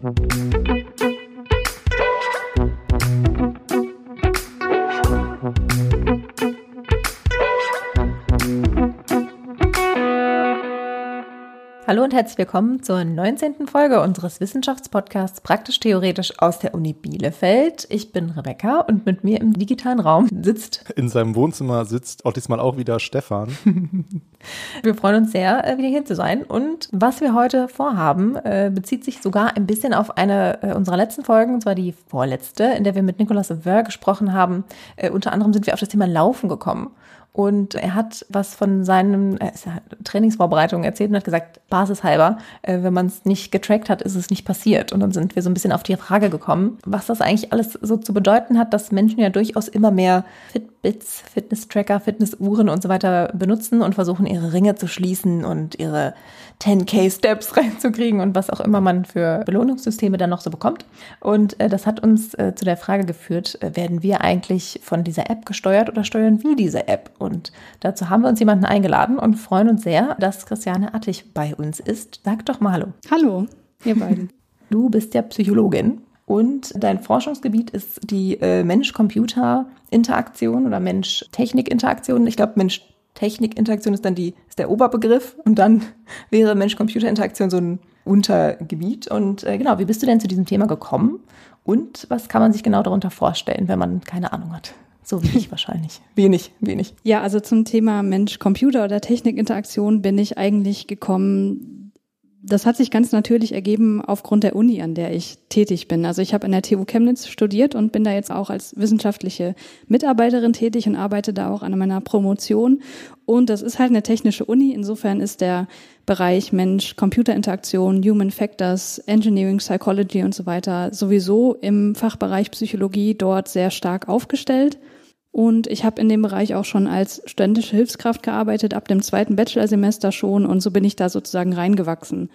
Thank you. Hallo und herzlich willkommen zur 19. Folge unseres Wissenschaftspodcasts Praktisch-Theoretisch aus der Uni Bielefeld. Ich bin Rebecca und mit mir im digitalen Raum sitzt. In seinem Wohnzimmer sitzt auch diesmal auch wieder Stefan. wir freuen uns sehr, äh, wieder hier zu sein. Und was wir heute vorhaben, äh, bezieht sich sogar ein bisschen auf eine äh, unserer letzten Folgen, und zwar die vorletzte, in der wir mit Nicolas Ver gesprochen haben. Unter anderem sind wir auf das Thema Laufen gekommen. Und er hat was von seinen äh, Trainingsvorbereitungen erzählt und hat gesagt, basishalber, äh, wenn man es nicht getrackt hat, ist es nicht passiert. Und dann sind wir so ein bisschen auf die Frage gekommen, was das eigentlich alles so zu bedeuten hat, dass Menschen ja durchaus immer mehr Fitbits, Fitness-Tracker, Fitnessuhren und so weiter benutzen und versuchen, ihre Ringe zu schließen und ihre 10K-Steps reinzukriegen und was auch immer man für Belohnungssysteme dann noch so bekommt. Und äh, das hat uns äh, zu der Frage geführt, äh, werden wir eigentlich von dieser App gesteuert oder steuern wir diese App? Und dazu haben wir uns jemanden eingeladen und freuen uns sehr, dass Christiane Attich bei uns ist. Sag doch mal Hallo. Hallo, ihr beiden. Du bist ja Psychologin und dein Forschungsgebiet ist die äh, Mensch-Computer-Interaktion oder Mensch-Technik-Interaktion. Ich glaube, Mensch-Technik-Interaktion ist dann die, ist der Oberbegriff und dann wäre Mensch-Computer-Interaktion so ein Untergebiet. Und äh, genau, wie bist du denn zu diesem Thema gekommen? Und was kann man sich genau darunter vorstellen, wenn man keine Ahnung hat? So wie ich wahrscheinlich. Wenig, wenig. Ja, also zum Thema Mensch-Computer oder Technik-Interaktion bin ich eigentlich gekommen. Das hat sich ganz natürlich ergeben aufgrund der Uni, an der ich tätig bin. Also ich habe in der TU Chemnitz studiert und bin da jetzt auch als wissenschaftliche Mitarbeiterin tätig und arbeite da auch an meiner Promotion. Und das ist halt eine technische Uni. Insofern ist der Bereich Mensch-Computer-Interaktion, Human Factors, Engineering, Psychology und so weiter sowieso im Fachbereich Psychologie dort sehr stark aufgestellt. Und ich habe in dem Bereich auch schon als studentische Hilfskraft gearbeitet, ab dem zweiten Bachelorsemester schon. Und so bin ich da sozusagen reingewachsen.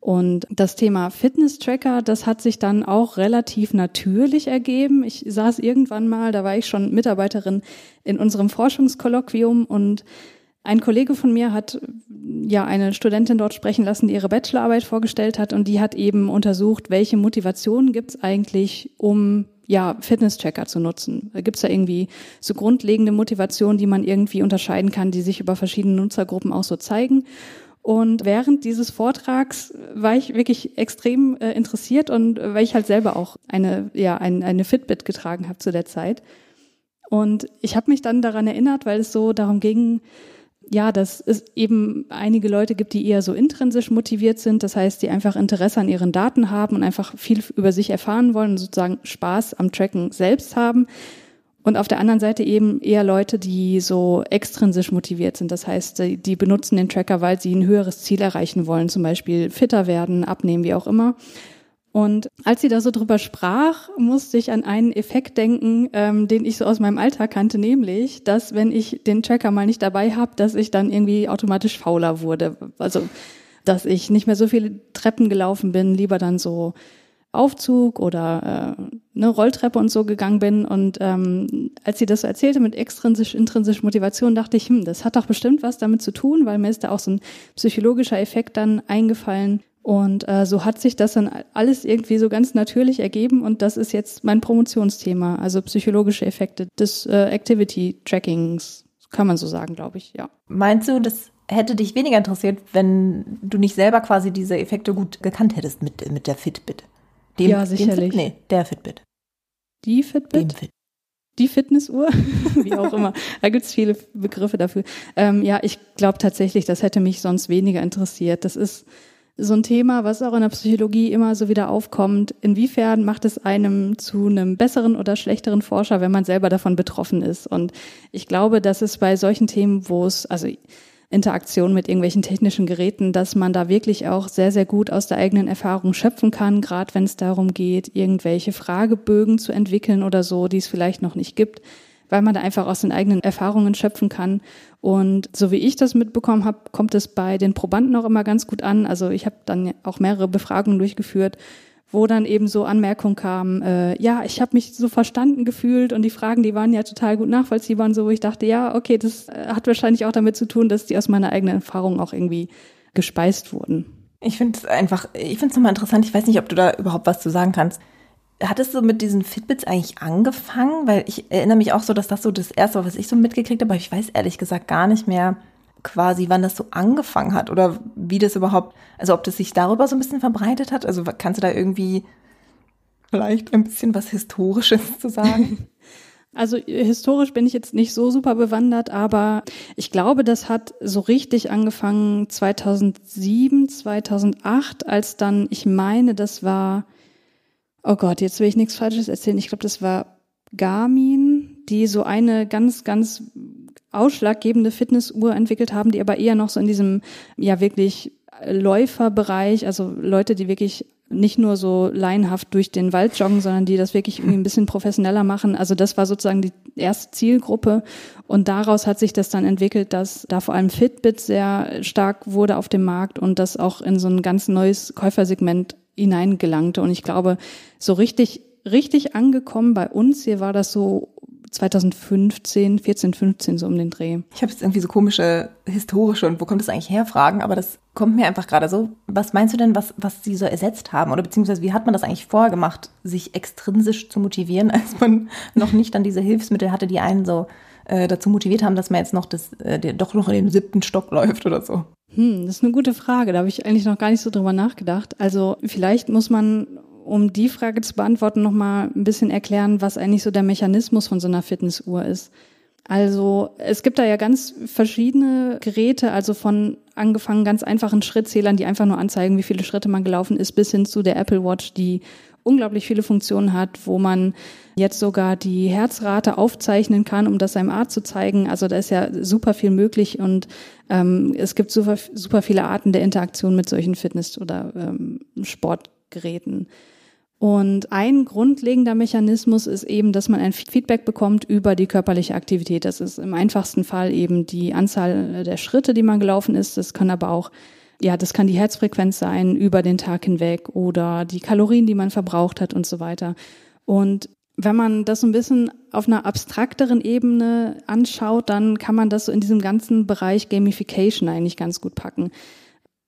Und das Thema Fitness-Tracker, das hat sich dann auch relativ natürlich ergeben. Ich saß irgendwann mal, da war ich schon Mitarbeiterin in unserem Forschungskolloquium und ein Kollege von mir hat ja eine Studentin dort sprechen lassen, die ihre Bachelorarbeit vorgestellt hat und die hat eben untersucht, welche Motivationen gibt es eigentlich, um ja, Fitness-Checker zu nutzen? Gibt es da irgendwie so grundlegende Motivationen, die man irgendwie unterscheiden kann, die sich über verschiedene Nutzergruppen auch so zeigen? Und während dieses Vortrags war ich wirklich extrem äh, interessiert und äh, weil ich halt selber auch eine, ja, ein, eine Fitbit getragen habe zu der Zeit. Und ich habe mich dann daran erinnert, weil es so darum ging, ja, dass es eben einige Leute gibt, die eher so intrinsisch motiviert sind, das heißt, die einfach Interesse an ihren Daten haben und einfach viel über sich erfahren wollen und sozusagen Spaß am Tracken selbst haben. Und auf der anderen Seite eben eher Leute, die so extrinsisch motiviert sind. Das heißt, die benutzen den Tracker, weil sie ein höheres Ziel erreichen wollen, zum Beispiel fitter werden, abnehmen, wie auch immer. Und als sie da so drüber sprach, musste ich an einen Effekt denken, ähm, den ich so aus meinem Alltag kannte, nämlich, dass wenn ich den Tracker mal nicht dabei habe, dass ich dann irgendwie automatisch fauler wurde. Also, dass ich nicht mehr so viele Treppen gelaufen bin, lieber dann so Aufzug oder äh, eine Rolltreppe und so gegangen bin. Und ähm, als sie das so erzählte mit extrinsisch, intrinsisch Motivation, dachte ich, hm, das hat doch bestimmt was damit zu tun, weil mir ist da auch so ein psychologischer Effekt dann eingefallen, und äh, so hat sich das dann alles irgendwie so ganz natürlich ergeben und das ist jetzt mein Promotionsthema, also psychologische Effekte des äh, Activity Trackings, kann man so sagen, glaube ich, ja. Meinst du, das hätte dich weniger interessiert, wenn du nicht selber quasi diese Effekte gut gekannt hättest mit, mit der Fitbit? Dem, ja, sicherlich. Fit, nee, der Fitbit. Die Fitbit? Dem Fit. Die Fitnessuhr, wie auch immer. Da gibt's viele Begriffe dafür. Ähm, ja, ich glaube tatsächlich, das hätte mich sonst weniger interessiert. Das ist so ein Thema, was auch in der Psychologie immer so wieder aufkommt. Inwiefern macht es einem zu einem besseren oder schlechteren Forscher, wenn man selber davon betroffen ist? Und ich glaube, dass es bei solchen Themen, wo es, also Interaktion mit irgendwelchen technischen Geräten, dass man da wirklich auch sehr, sehr gut aus der eigenen Erfahrung schöpfen kann, gerade wenn es darum geht, irgendwelche Fragebögen zu entwickeln oder so, die es vielleicht noch nicht gibt weil man da einfach aus den eigenen Erfahrungen schöpfen kann. Und so wie ich das mitbekommen habe, kommt es bei den Probanden auch immer ganz gut an. Also ich habe dann auch mehrere Befragungen durchgeführt, wo dann eben so Anmerkungen kamen, äh, ja, ich habe mich so verstanden gefühlt und die Fragen, die waren ja total gut nachvollziehbar und so, wo ich dachte, ja, okay, das äh, hat wahrscheinlich auch damit zu tun, dass die aus meiner eigenen Erfahrung auch irgendwie gespeist wurden. Ich finde es einfach, ich finde es nochmal interessant, ich weiß nicht, ob du da überhaupt was zu sagen kannst. Hattest du mit diesen Fitbits eigentlich angefangen? Weil ich erinnere mich auch so, dass das so das erste war, was ich so mitgekriegt habe, aber ich weiß ehrlich gesagt gar nicht mehr quasi, wann das so angefangen hat oder wie das überhaupt, also ob das sich darüber so ein bisschen verbreitet hat. Also kannst du da irgendwie vielleicht ein bisschen was Historisches zu sagen? Also historisch bin ich jetzt nicht so super bewandert, aber ich glaube, das hat so richtig angefangen 2007, 2008, als dann, ich meine, das war, oh Gott, jetzt will ich nichts Falsches erzählen. Ich glaube, das war Garmin, die so eine ganz, ganz ausschlaggebende Fitnessuhr entwickelt haben, die aber eher noch so in diesem, ja, wirklich Läuferbereich, also Leute, die wirklich nicht nur so laienhaft durch den Wald joggen, sondern die das wirklich irgendwie ein bisschen professioneller machen. Also das war sozusagen die erste Zielgruppe und daraus hat sich das dann entwickelt, dass da vor allem Fitbit sehr stark wurde auf dem Markt und das auch in so ein ganz neues Käufersegment hineingelangte. Und ich glaube, so richtig, richtig angekommen bei uns hier war das so 2015, 14, 15 so um den Dreh. Ich habe jetzt irgendwie so komische historische und wo kommt das eigentlich her Fragen, aber das kommt mir einfach gerade so. Was meinst du denn, was, was sie so ersetzt haben? Oder beziehungsweise wie hat man das eigentlich vorher gemacht, sich extrinsisch zu motivieren, als man noch nicht dann diese Hilfsmittel hatte, die einen so äh, dazu motiviert haben, dass man jetzt noch das, äh, der, doch noch in den siebten Stock läuft oder so? Hm, das ist eine gute Frage. Da habe ich eigentlich noch gar nicht so drüber nachgedacht. Also vielleicht muss man um die Frage zu beantworten, nochmal ein bisschen erklären, was eigentlich so der Mechanismus von so einer Fitnessuhr ist. Also es gibt da ja ganz verschiedene Geräte, also von angefangen ganz einfachen Schrittzählern, die einfach nur anzeigen, wie viele Schritte man gelaufen ist, bis hin zu der Apple Watch, die unglaublich viele Funktionen hat, wo man jetzt sogar die Herzrate aufzeichnen kann, um das seinem Arzt zu zeigen. Also da ist ja super viel möglich und ähm, es gibt super, super viele Arten der Interaktion mit solchen Fitness- oder ähm, Sportgeräten. Und ein grundlegender Mechanismus ist eben, dass man ein Feedback bekommt über die körperliche Aktivität. Das ist im einfachsten Fall eben die Anzahl der Schritte, die man gelaufen ist. Das kann aber auch, ja, das kann die Herzfrequenz sein über den Tag hinweg oder die Kalorien, die man verbraucht hat und so weiter. Und wenn man das so ein bisschen auf einer abstrakteren Ebene anschaut, dann kann man das so in diesem ganzen Bereich Gamification eigentlich ganz gut packen.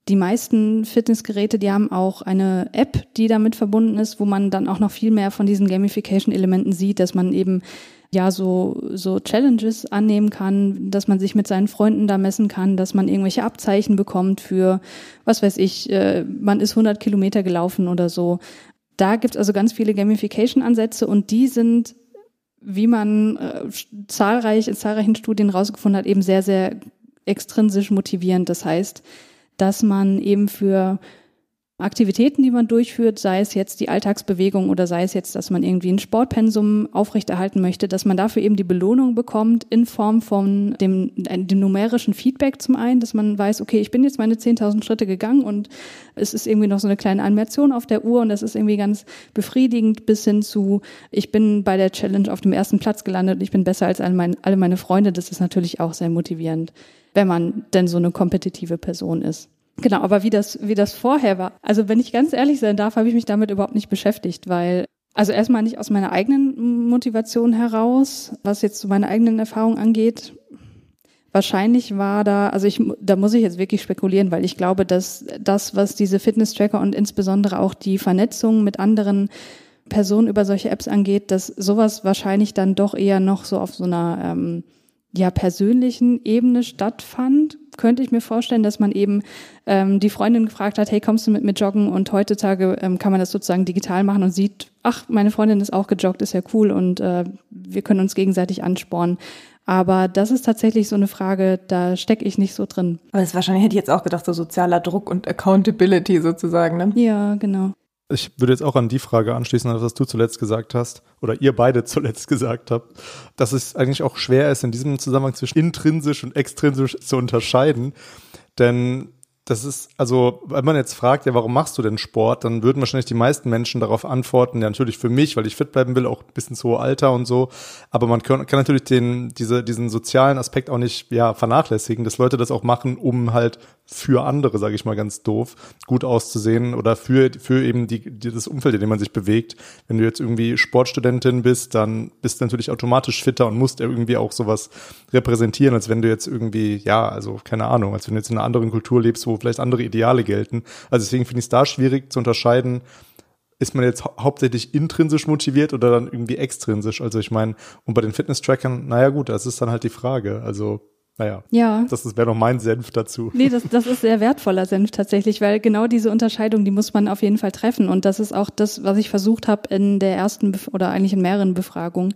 Die meisten Fitnessgeräte, die haben auch eine App, die damit verbunden ist, wo man dann auch noch viel mehr von diesen Gamification-Elementen sieht, dass man eben ja so, so Challenges annehmen kann, dass man sich mit seinen Freunden da messen kann, dass man irgendwelche Abzeichen bekommt für, was weiß ich, äh, man ist 100 Kilometer gelaufen oder so. Da gibt es also ganz viele Gamification-Ansätze und die sind, wie man äh, zahlreich in zahlreichen Studien rausgefunden hat, eben sehr, sehr extrinsisch motivierend. Das heißt, dass man eben für Aktivitäten, die man durchführt, sei es jetzt die Alltagsbewegung oder sei es jetzt, dass man irgendwie ein Sportpensum aufrechterhalten möchte, dass man dafür eben die Belohnung bekommt in Form von dem, dem numerischen Feedback zum einen, dass man weiß, okay, ich bin jetzt meine 10.000 Schritte gegangen und es ist irgendwie noch so eine kleine Animation auf der Uhr und das ist irgendwie ganz befriedigend bis hin zu, ich bin bei der Challenge auf dem ersten Platz gelandet und ich bin besser als alle meine, alle meine Freunde. Das ist natürlich auch sehr motivierend, wenn man denn so eine kompetitive Person ist. Genau, aber wie das, wie das vorher war. Also wenn ich ganz ehrlich sein darf, habe ich mich damit überhaupt nicht beschäftigt, weil, also erstmal nicht aus meiner eigenen Motivation heraus, was jetzt so meine eigenen Erfahrungen angeht. Wahrscheinlich war da, also ich, da muss ich jetzt wirklich spekulieren, weil ich glaube, dass das, was diese Fitness-Tracker und insbesondere auch die Vernetzung mit anderen Personen über solche Apps angeht, dass sowas wahrscheinlich dann doch eher noch so auf so einer ähm, ja persönlichen Ebene stattfand, könnte ich mir vorstellen, dass man eben ähm, die Freundin gefragt hat, hey, kommst du mit mir joggen? Und heutzutage ähm, kann man das sozusagen digital machen und sieht, ach, meine Freundin ist auch gejoggt, ist ja cool und äh, wir können uns gegenseitig anspornen. Aber das ist tatsächlich so eine Frage, da stecke ich nicht so drin. Aber das wahrscheinlich hätte ich jetzt auch gedacht, so sozialer Druck und Accountability sozusagen, ne? Ja, genau. Ich würde jetzt auch an die Frage anschließen, was du zuletzt gesagt hast, oder ihr beide zuletzt gesagt habt, dass es eigentlich auch schwer ist, in diesem Zusammenhang zwischen intrinsisch und extrinsisch zu unterscheiden. Denn das ist, also, wenn man jetzt fragt, ja, warum machst du denn Sport, dann würden wahrscheinlich die meisten Menschen darauf antworten, ja, natürlich für mich, weil ich fit bleiben will, auch bis ins hohe Alter und so. Aber man kann, kann natürlich den, diese, diesen sozialen Aspekt auch nicht, ja, vernachlässigen, dass Leute das auch machen, um halt für andere, sage ich mal ganz doof, gut auszusehen oder für, für eben die, die, das Umfeld, in dem man sich bewegt. Wenn du jetzt irgendwie Sportstudentin bist, dann bist du natürlich automatisch fitter und musst irgendwie auch sowas repräsentieren, als wenn du jetzt irgendwie, ja, also keine Ahnung, als wenn du jetzt in einer anderen Kultur lebst, wo vielleicht andere Ideale gelten. Also deswegen finde ich es da schwierig zu unterscheiden, ist man jetzt hau hauptsächlich intrinsisch motiviert oder dann irgendwie extrinsisch? Also ich meine, und bei den Fitness-Trackern, naja gut, das ist dann halt die Frage. Also naja, ja. das wäre noch mein Senf dazu. Nee, das, das ist sehr wertvoller Senf tatsächlich, weil genau diese Unterscheidung, die muss man auf jeden Fall treffen. Und das ist auch das, was ich versucht habe in der ersten Bef oder eigentlich in mehreren Befragungen.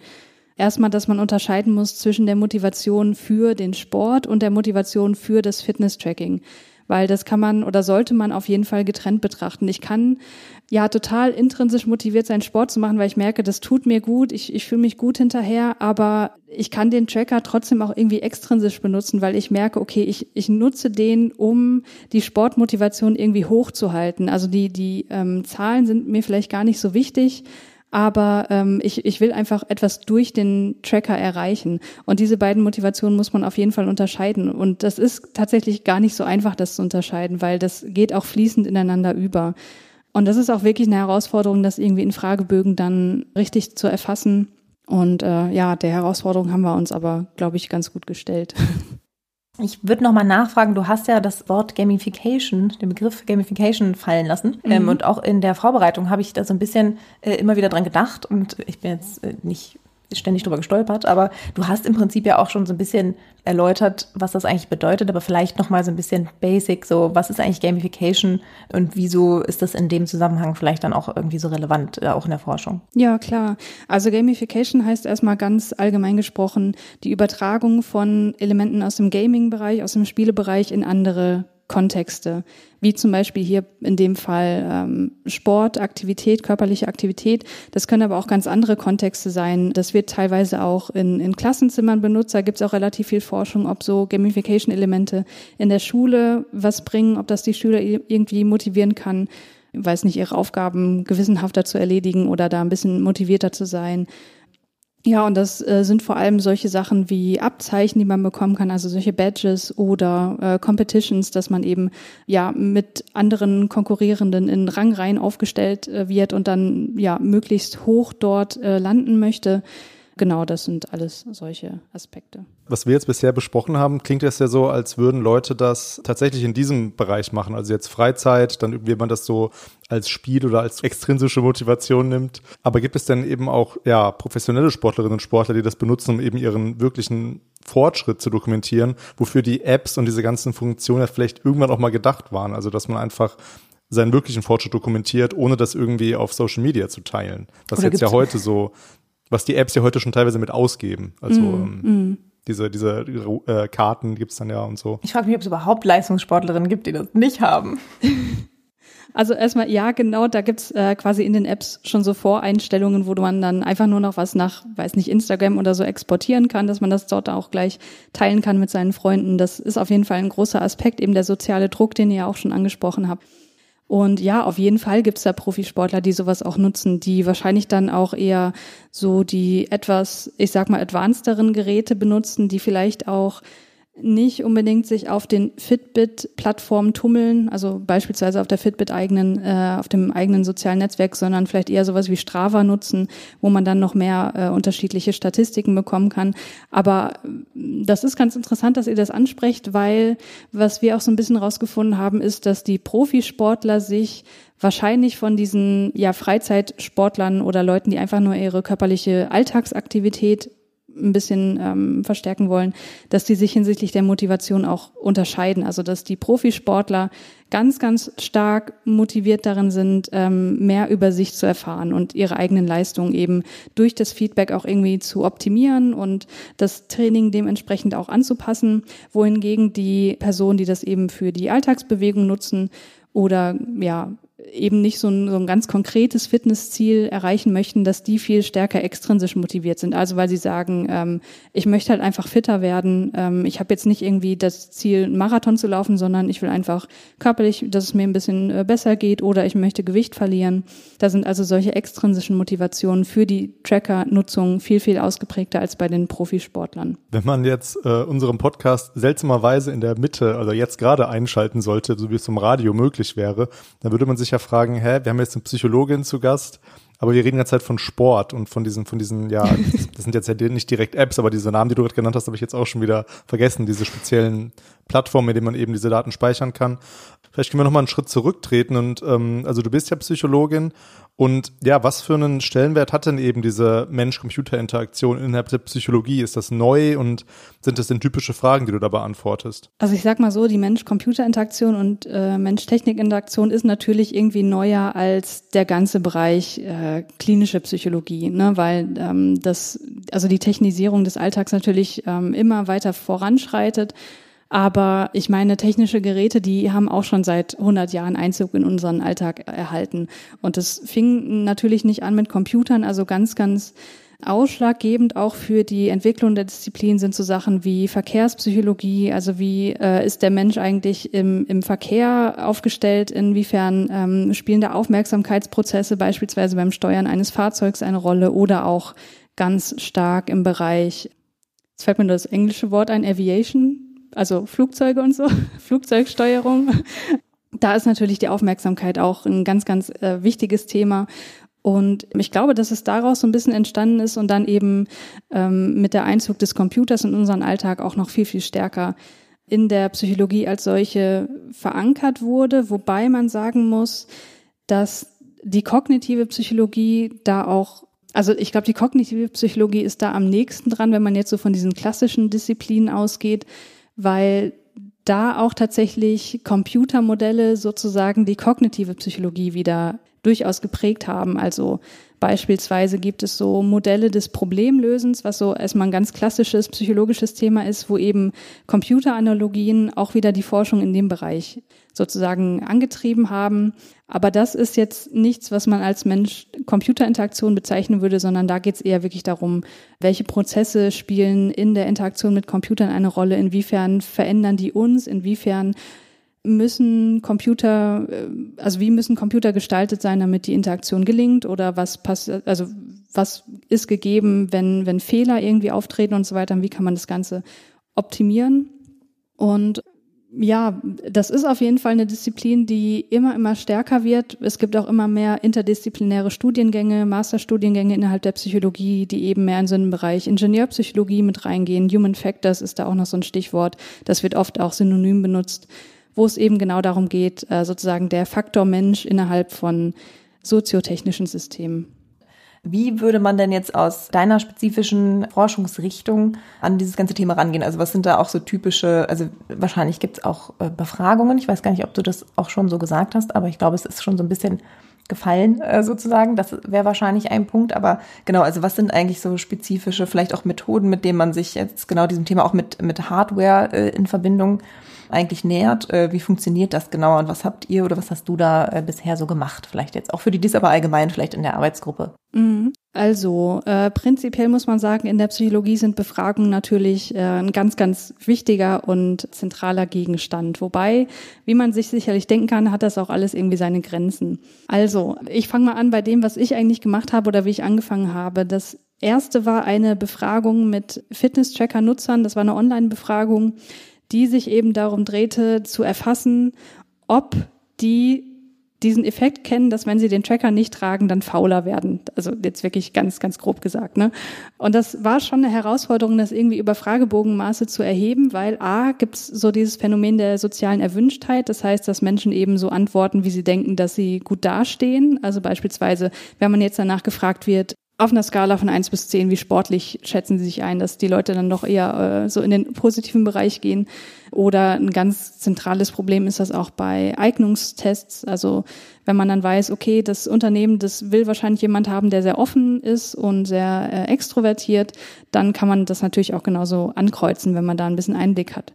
Erstmal, dass man unterscheiden muss zwischen der Motivation für den Sport und der Motivation für das Fitness-Tracking weil das kann man oder sollte man auf jeden Fall getrennt betrachten. Ich kann ja total intrinsisch motiviert sein, Sport zu machen, weil ich merke, das tut mir gut, ich, ich fühle mich gut hinterher, aber ich kann den Tracker trotzdem auch irgendwie extrinsisch benutzen, weil ich merke, okay, ich, ich nutze den, um die Sportmotivation irgendwie hochzuhalten. Also die, die ähm, Zahlen sind mir vielleicht gar nicht so wichtig, aber ähm, ich, ich will einfach etwas durch den Tracker erreichen. Und diese beiden Motivationen muss man auf jeden Fall unterscheiden. Und das ist tatsächlich gar nicht so einfach, das zu unterscheiden, weil das geht auch fließend ineinander über. Und das ist auch wirklich eine Herausforderung, das irgendwie in Fragebögen dann richtig zu erfassen. Und äh, ja, der Herausforderung haben wir uns aber, glaube ich, ganz gut gestellt. Ich würde nochmal nachfragen, du hast ja das Wort Gamification, den Begriff Gamification fallen lassen. Mhm. Ähm, und auch in der Vorbereitung habe ich da so ein bisschen äh, immer wieder dran gedacht. Und ich bin jetzt äh, nicht ständig drüber gestolpert, aber du hast im Prinzip ja auch schon so ein bisschen erläutert, was das eigentlich bedeutet, aber vielleicht noch mal so ein bisschen basic, so was ist eigentlich Gamification und wieso ist das in dem Zusammenhang vielleicht dann auch irgendwie so relevant, äh, auch in der Forschung? Ja, klar. Also Gamification heißt erstmal ganz allgemein gesprochen die Übertragung von Elementen aus dem Gaming-Bereich, aus dem Spielebereich in andere Kontexte, wie zum Beispiel hier in dem Fall ähm, Sport, Aktivität, körperliche Aktivität. Das können aber auch ganz andere Kontexte sein. Das wird teilweise auch in, in Klassenzimmern benutzt. Da gibt es auch relativ viel Forschung, ob so Gamification-Elemente in der Schule was bringen, ob das die Schüler irgendwie motivieren kann, weiß nicht, ihre Aufgaben gewissenhafter zu erledigen oder da ein bisschen motivierter zu sein. Ja, und das äh, sind vor allem solche Sachen wie Abzeichen, die man bekommen kann, also solche Badges oder äh, Competitions, dass man eben ja mit anderen Konkurrierenden in Rangreihen aufgestellt äh, wird und dann ja möglichst hoch dort äh, landen möchte. Genau, das sind alles solche Aspekte. Was wir jetzt bisher besprochen haben, klingt es ja so, als würden Leute das tatsächlich in diesem Bereich machen. Also jetzt Freizeit, dann wie man das so als Spiel oder als extrinsische Motivation nimmt. Aber gibt es denn eben auch ja professionelle Sportlerinnen und Sportler, die das benutzen, um eben ihren wirklichen Fortschritt zu dokumentieren, wofür die Apps und diese ganzen Funktionen ja vielleicht irgendwann auch mal gedacht waren. Also dass man einfach seinen wirklichen Fortschritt dokumentiert, ohne das irgendwie auf Social Media zu teilen. Was jetzt ja heute so was die Apps ja heute schon teilweise mit ausgeben. Also mm, ähm, mm. diese, diese äh, Karten gibt's dann ja und so. Ich frage mich, ob es überhaupt Leistungssportlerinnen gibt, die das nicht haben. Also erstmal, ja, genau, da gibt's äh, quasi in den Apps schon so Voreinstellungen, wo man dann einfach nur noch was nach, weiß nicht, Instagram oder so exportieren kann, dass man das dort auch gleich teilen kann mit seinen Freunden. Das ist auf jeden Fall ein großer Aspekt, eben der soziale Druck, den ihr ja auch schon angesprochen habt. Und ja, auf jeden Fall gibt's da Profisportler, die sowas auch nutzen, die wahrscheinlich dann auch eher so die etwas, ich sag mal, advancederen Geräte benutzen, die vielleicht auch nicht unbedingt sich auf den Fitbit-Plattformen tummeln, also beispielsweise auf der Fitbit-eigenen, äh, auf dem eigenen sozialen Netzwerk, sondern vielleicht eher sowas wie Strava nutzen, wo man dann noch mehr äh, unterschiedliche Statistiken bekommen kann. Aber äh, das ist ganz interessant, dass ihr das ansprecht, weil was wir auch so ein bisschen rausgefunden haben, ist, dass die Profisportler sich wahrscheinlich von diesen ja Freizeitsportlern oder Leuten, die einfach nur ihre körperliche Alltagsaktivität ein bisschen ähm, verstärken wollen, dass die sich hinsichtlich der Motivation auch unterscheiden. Also dass die Profisportler ganz, ganz stark motiviert darin sind, ähm, mehr über sich zu erfahren und ihre eigenen Leistungen eben durch das Feedback auch irgendwie zu optimieren und das Training dementsprechend auch anzupassen, wohingegen die Personen, die das eben für die Alltagsbewegung nutzen oder ja eben nicht so ein, so ein ganz konkretes Fitnessziel erreichen möchten, dass die viel stärker extrinsisch motiviert sind. Also weil sie sagen, ähm, ich möchte halt einfach fitter werden. Ähm, ich habe jetzt nicht irgendwie das Ziel, einen Marathon zu laufen, sondern ich will einfach körperlich, dass es mir ein bisschen äh, besser geht oder ich möchte Gewicht verlieren. Da sind also solche extrinsischen Motivationen für die Tracker-Nutzung viel, viel ausgeprägter als bei den Profisportlern. Wenn man jetzt äh, unseren Podcast seltsamerweise in der Mitte, also jetzt gerade einschalten sollte, so wie es zum Radio möglich wäre, dann würde man sich sich ja fragen, hä, wir haben jetzt eine Psychologin zu Gast, aber wir reden jetzt halt von Sport und von diesen, von diesen, ja, das sind jetzt ja nicht direkt Apps, aber diese Namen, die du gerade genannt hast, habe ich jetzt auch schon wieder vergessen, diese speziellen Plattformen, mit denen man eben diese Daten speichern kann. Vielleicht können wir nochmal einen Schritt zurücktreten und ähm, also du bist ja Psychologin und ja, was für einen Stellenwert hat denn eben diese Mensch-Computer-Interaktion innerhalb der Psychologie? Ist das neu und sind das denn typische Fragen, die du da beantwortest? Also ich sag mal so, die Mensch-Computer-Interaktion und äh, Mensch-Technik-Interaktion ist natürlich irgendwie neuer als der ganze Bereich äh, klinische Psychologie, ne? weil ähm, das, also die Technisierung des Alltags natürlich ähm, immer weiter voranschreitet. Aber ich meine, technische Geräte, die haben auch schon seit 100 Jahren Einzug in unseren Alltag erhalten. Und das fing natürlich nicht an mit Computern, also ganz, ganz Ausschlaggebend auch für die Entwicklung der Disziplin sind so Sachen wie Verkehrspsychologie, also wie äh, ist der Mensch eigentlich im, im Verkehr aufgestellt, inwiefern ähm, spielen da Aufmerksamkeitsprozesse beispielsweise beim Steuern eines Fahrzeugs eine Rolle oder auch ganz stark im Bereich, jetzt fällt mir das englische Wort ein, Aviation, also Flugzeuge und so, Flugzeugsteuerung. Da ist natürlich die Aufmerksamkeit auch ein ganz, ganz äh, wichtiges Thema. Und ich glaube, dass es daraus so ein bisschen entstanden ist und dann eben ähm, mit der Einzug des Computers in unseren Alltag auch noch viel, viel stärker in der Psychologie als solche verankert wurde, wobei man sagen muss, dass die kognitive Psychologie da auch also ich glaube, die kognitive Psychologie ist da am nächsten dran, wenn man jetzt so von diesen klassischen Disziplinen ausgeht weil da auch tatsächlich Computermodelle sozusagen die kognitive Psychologie wieder durchaus geprägt haben. Also beispielsweise gibt es so Modelle des Problemlösens, was so erstmal ein ganz klassisches psychologisches Thema ist, wo eben Computeranalogien auch wieder die Forschung in dem Bereich sozusagen angetrieben haben. Aber das ist jetzt nichts, was man als Mensch-Computer-Interaktion bezeichnen würde, sondern da geht es eher wirklich darum, welche Prozesse spielen in der Interaktion mit Computern eine Rolle, inwiefern verändern die uns, inwiefern müssen Computer, äh, also wie müssen Computer gestaltet sein, damit die Interaktion gelingt oder was passiert, also was ist gegeben, wenn, wenn Fehler irgendwie auftreten und so weiter, und wie kann man das Ganze optimieren? Und ja, das ist auf jeden Fall eine Disziplin, die immer, immer stärker wird. Es gibt auch immer mehr interdisziplinäre Studiengänge, Masterstudiengänge innerhalb der Psychologie, die eben mehr in so einen Bereich Ingenieurpsychologie mit reingehen. Human Factors ist da auch noch so ein Stichwort. Das wird oft auch synonym benutzt, wo es eben genau darum geht, äh, sozusagen der Faktor Mensch innerhalb von soziotechnischen Systemen. Wie würde man denn jetzt aus deiner spezifischen Forschungsrichtung an dieses ganze Thema rangehen? Also was sind da auch so typische, also wahrscheinlich gibt es auch äh, Befragungen. Ich weiß gar nicht, ob du das auch schon so gesagt hast, aber ich glaube, es ist schon so ein bisschen gefallen äh, sozusagen. Das wäre wahrscheinlich ein Punkt. Aber genau, also was sind eigentlich so spezifische, vielleicht auch Methoden, mit denen man sich jetzt genau diesem Thema auch mit, mit Hardware äh, in Verbindung eigentlich nähert. Äh, wie funktioniert das genau und was habt ihr oder was hast du da äh, bisher so gemacht? Vielleicht jetzt auch für die DIS, aber allgemein vielleicht in der Arbeitsgruppe. Mhm. Also äh, prinzipiell muss man sagen, in der Psychologie sind Befragungen natürlich äh, ein ganz, ganz wichtiger und zentraler Gegenstand. Wobei, wie man sich sicherlich denken kann, hat das auch alles irgendwie seine Grenzen. Also, ich fange mal an bei dem, was ich eigentlich gemacht habe oder wie ich angefangen habe. Das erste war eine Befragung mit Fitness-Tracker-Nutzern. Das war eine Online-Befragung die sich eben darum drehte, zu erfassen, ob die diesen Effekt kennen, dass wenn sie den Tracker nicht tragen, dann fauler werden. Also jetzt wirklich ganz, ganz grob gesagt. Ne? Und das war schon eine Herausforderung, das irgendwie über Fragebogenmaße zu erheben, weil a, gibt es so dieses Phänomen der sozialen Erwünschtheit. Das heißt, dass Menschen eben so antworten, wie sie denken, dass sie gut dastehen. Also beispielsweise, wenn man jetzt danach gefragt wird, auf einer Skala von eins bis zehn, wie sportlich schätzen Sie sich ein, dass die Leute dann doch eher äh, so in den positiven Bereich gehen? Oder ein ganz zentrales Problem ist das auch bei Eignungstests. Also wenn man dann weiß, okay, das Unternehmen, das will wahrscheinlich jemand haben, der sehr offen ist und sehr äh, extrovertiert, dann kann man das natürlich auch genauso ankreuzen, wenn man da ein bisschen Einblick hat.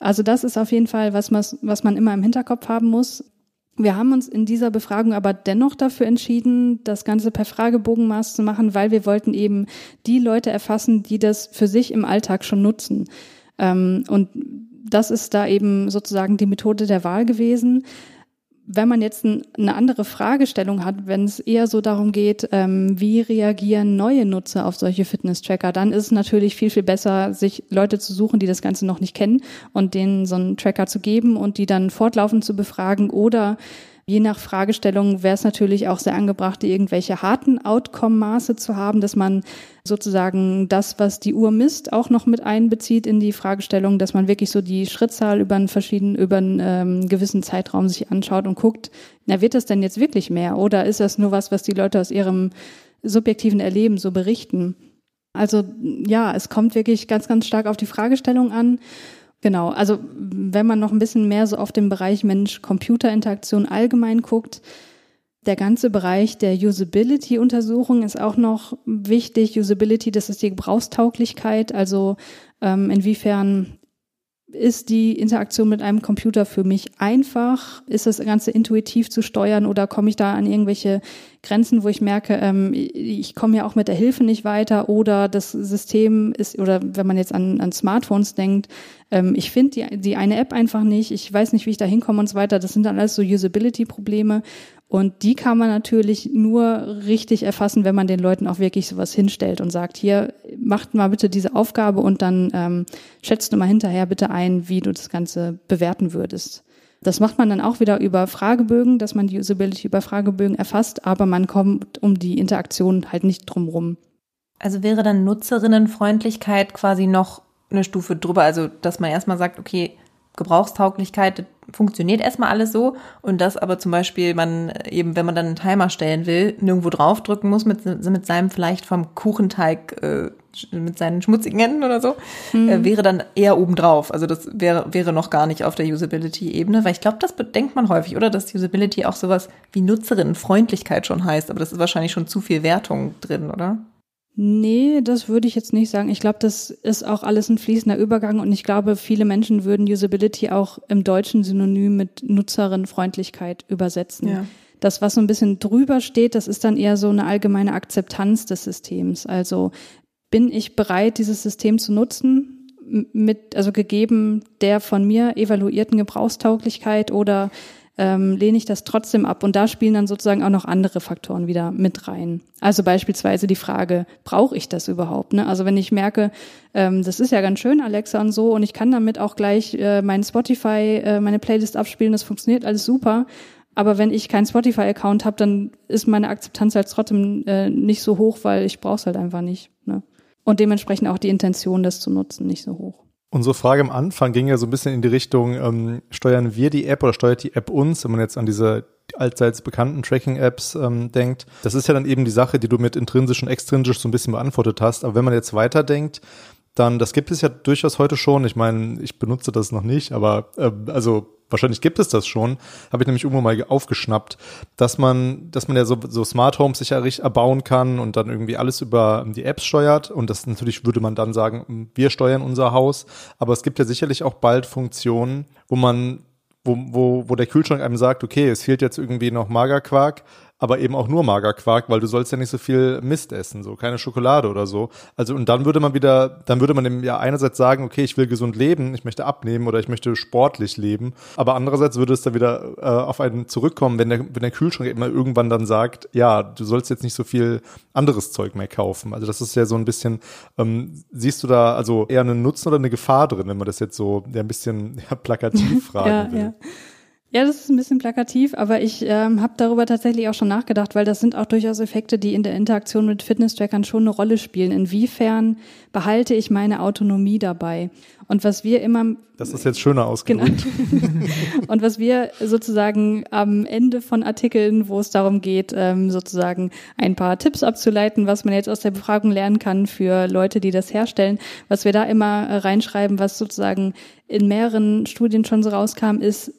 Also das ist auf jeden Fall was, was man immer im Hinterkopf haben muss. Wir haben uns in dieser Befragung aber dennoch dafür entschieden, das Ganze per Fragebogenmaß zu machen, weil wir wollten eben die Leute erfassen, die das für sich im Alltag schon nutzen. Ähm, und das ist da eben sozusagen die Methode der Wahl gewesen wenn man jetzt ein, eine andere Fragestellung hat, wenn es eher so darum geht, ähm, wie reagieren neue Nutzer auf solche Fitness-Tracker, dann ist es natürlich viel, viel besser, sich Leute zu suchen, die das Ganze noch nicht kennen und denen so einen Tracker zu geben und die dann fortlaufend zu befragen oder Je nach Fragestellung wäre es natürlich auch sehr angebracht, irgendwelche harten Outcome-Maße zu haben, dass man sozusagen das, was die Uhr misst, auch noch mit einbezieht in die Fragestellung, dass man wirklich so die Schrittzahl über einen verschiedenen, über einen ähm, gewissen Zeitraum sich anschaut und guckt, na, wird das denn jetzt wirklich mehr? Oder ist das nur was, was die Leute aus ihrem subjektiven Erleben so berichten? Also ja, es kommt wirklich ganz, ganz stark auf die Fragestellung an. Genau, also wenn man noch ein bisschen mehr so auf den Bereich Mensch-Computer-Interaktion allgemein guckt, der ganze Bereich der Usability-Untersuchung ist auch noch wichtig. Usability, das ist die Gebrauchstauglichkeit, also ähm, inwiefern ist die Interaktion mit einem Computer für mich einfach? Ist das Ganze intuitiv zu steuern oder komme ich da an irgendwelche Grenzen, wo ich merke, ähm, ich komme ja auch mit der Hilfe nicht weiter oder das System ist, oder wenn man jetzt an, an Smartphones denkt, ähm, ich finde die, die eine App einfach nicht, ich weiß nicht, wie ich da hinkomme und so weiter. Das sind dann alles so Usability-Probleme. Und die kann man natürlich nur richtig erfassen, wenn man den Leuten auch wirklich sowas hinstellt und sagt, hier, macht mal bitte diese Aufgabe und dann ähm, schätzt du mal hinterher bitte ein, wie du das Ganze bewerten würdest. Das macht man dann auch wieder über Fragebögen, dass man die Usability über Fragebögen erfasst, aber man kommt um die Interaktion halt nicht drumrum. Also wäre dann Nutzerinnenfreundlichkeit quasi noch eine Stufe drüber, also dass man erstmal sagt, okay, Gebrauchstauglichkeit funktioniert erstmal alles so und dass aber zum Beispiel man eben, wenn man dann einen Timer stellen will, nirgendwo draufdrücken muss mit, mit seinem vielleicht vom Kuchenteig, äh, mit seinen schmutzigen Händen oder so, mhm. äh, wäre dann eher obendrauf. Also das wäre, wäre noch gar nicht auf der Usability-Ebene, weil ich glaube, das bedenkt man häufig, oder? Dass Usability auch sowas wie Nutzerinnenfreundlichkeit schon heißt, aber das ist wahrscheinlich schon zu viel Wertung drin, oder? Nee, das würde ich jetzt nicht sagen. Ich glaube, das ist auch alles ein fließender Übergang und ich glaube, viele Menschen würden Usability auch im Deutschen synonym mit Nutzerinnenfreundlichkeit übersetzen. Ja. Das, was so ein bisschen drüber steht, das ist dann eher so eine allgemeine Akzeptanz des Systems. Also bin ich bereit, dieses System zu nutzen? Mit, also gegeben der von mir evaluierten Gebrauchstauglichkeit oder ähm, lehne ich das trotzdem ab. Und da spielen dann sozusagen auch noch andere Faktoren wieder mit rein. Also beispielsweise die Frage, brauche ich das überhaupt? Ne? Also wenn ich merke, ähm, das ist ja ganz schön, Alexa und so, und ich kann damit auch gleich äh, meinen Spotify, äh, meine Playlist abspielen, das funktioniert alles super. Aber wenn ich keinen Spotify-Account habe, dann ist meine Akzeptanz halt trotzdem äh, nicht so hoch, weil ich brauche es halt einfach nicht. Ne? Und dementsprechend auch die Intention, das zu nutzen, nicht so hoch. Unsere Frage am Anfang ging ja so ein bisschen in die Richtung, ähm, steuern wir die App oder steuert die App uns, wenn man jetzt an diese allseits bekannten Tracking-Apps ähm, denkt. Das ist ja dann eben die Sache, die du mit intrinsisch und extrinsisch so ein bisschen beantwortet hast. Aber wenn man jetzt weiterdenkt, dann, das gibt es ja durchaus heute schon. Ich meine, ich benutze das noch nicht, aber äh, also wahrscheinlich gibt es das schon, habe ich nämlich irgendwo mal aufgeschnappt, dass man, dass man ja so, so Smart Homes sich erbauen kann und dann irgendwie alles über die Apps steuert. Und das natürlich würde man dann sagen, wir steuern unser Haus. Aber es gibt ja sicherlich auch bald Funktionen, wo man wo, wo, wo der Kühlschrank einem sagt, okay, es fehlt jetzt irgendwie noch Magerquark, aber eben auch nur Magerquark, weil du sollst ja nicht so viel Mist essen, so keine Schokolade oder so. Also und dann würde man wieder, dann würde man dem ja einerseits sagen, okay, ich will gesund leben, ich möchte abnehmen oder ich möchte sportlich leben, aber andererseits würde es dann wieder äh, auf einen zurückkommen, wenn der, wenn der Kühlschrank immer irgendwann dann sagt, ja, du sollst jetzt nicht so viel anderes Zeug mehr kaufen. Also das ist ja so ein bisschen, ähm, siehst du da also eher einen Nutzen oder eine Gefahr drin, wenn man das jetzt so ja, ein bisschen ja, plakativ fragen ja, will? Ja. Ja, das ist ein bisschen plakativ, aber ich ähm, habe darüber tatsächlich auch schon nachgedacht, weil das sind auch durchaus Effekte, die in der Interaktion mit Fitness-Trackern schon eine Rolle spielen. Inwiefern behalte ich meine Autonomie dabei? Und was wir immer. Das ist jetzt schöner ausgedrückt. Genau. und was wir sozusagen am Ende von Artikeln, wo es darum geht, ähm, sozusagen ein paar Tipps abzuleiten, was man jetzt aus der Befragung lernen kann für Leute, die das herstellen, was wir da immer äh, reinschreiben, was sozusagen in mehreren Studien schon so rauskam, ist,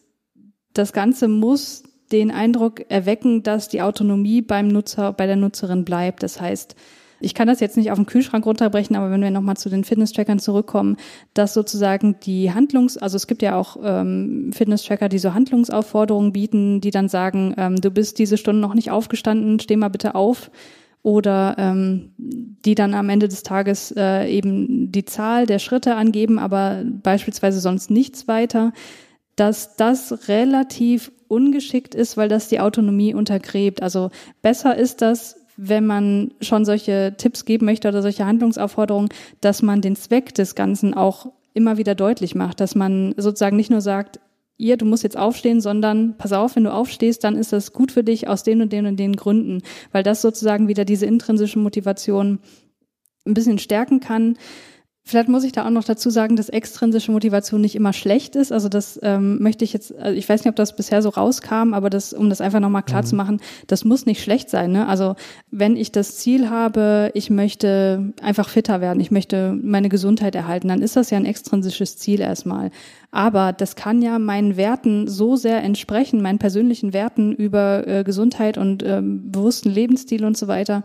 das Ganze muss den Eindruck erwecken, dass die Autonomie beim Nutzer, bei der Nutzerin bleibt. Das heißt, Ich kann das jetzt nicht auf den Kühlschrank runterbrechen, aber wenn wir nochmal zu den Fitness-Trackern zurückkommen, dass sozusagen die Handlungs-, also es gibt ja auch ähm, Fitness-Tracker, die so Handlungsaufforderungen bieten, die dann sagen, ähm, du bist diese Stunde noch nicht aufgestanden, steh mal bitte auf oder ähm, die dann am Ende des Tages äh, eben die Zahl der Schritte angeben, aber beispielsweise sonst nichts weiter, dass das relativ ungeschickt ist, weil das die Autonomie untergräbt. Also besser ist das, wenn man schon solche Tipps geben möchte oder solche Handlungsaufforderungen, dass man den Zweck des Ganzen auch immer wieder deutlich macht, dass man sozusagen nicht nur sagt, ihr, du musst jetzt aufstehen, sondern pass auf, wenn du aufstehst, dann ist das gut für dich aus den und den und den Gründen, weil das sozusagen wieder diese intrinsische Motivation ein bisschen stärken kann. Vielleicht muss ich da auch noch dazu sagen, dass extrinsische Motivation nicht immer schlecht ist. Also das ähm, möchte ich jetzt, also ich weiß nicht, ob das bisher so rauskam, aber das, um das einfach nochmal klar mhm. zu machen, das muss nicht schlecht sein. Ne? Also wenn ich das Ziel habe, ich möchte einfach fitter werden, ich möchte meine Gesundheit erhalten, dann ist das ja ein extrinsisches Ziel erstmal. Aber das kann ja meinen Werten so sehr entsprechen, meinen persönlichen Werten über äh, Gesundheit und ähm, bewussten Lebensstil und so weiter,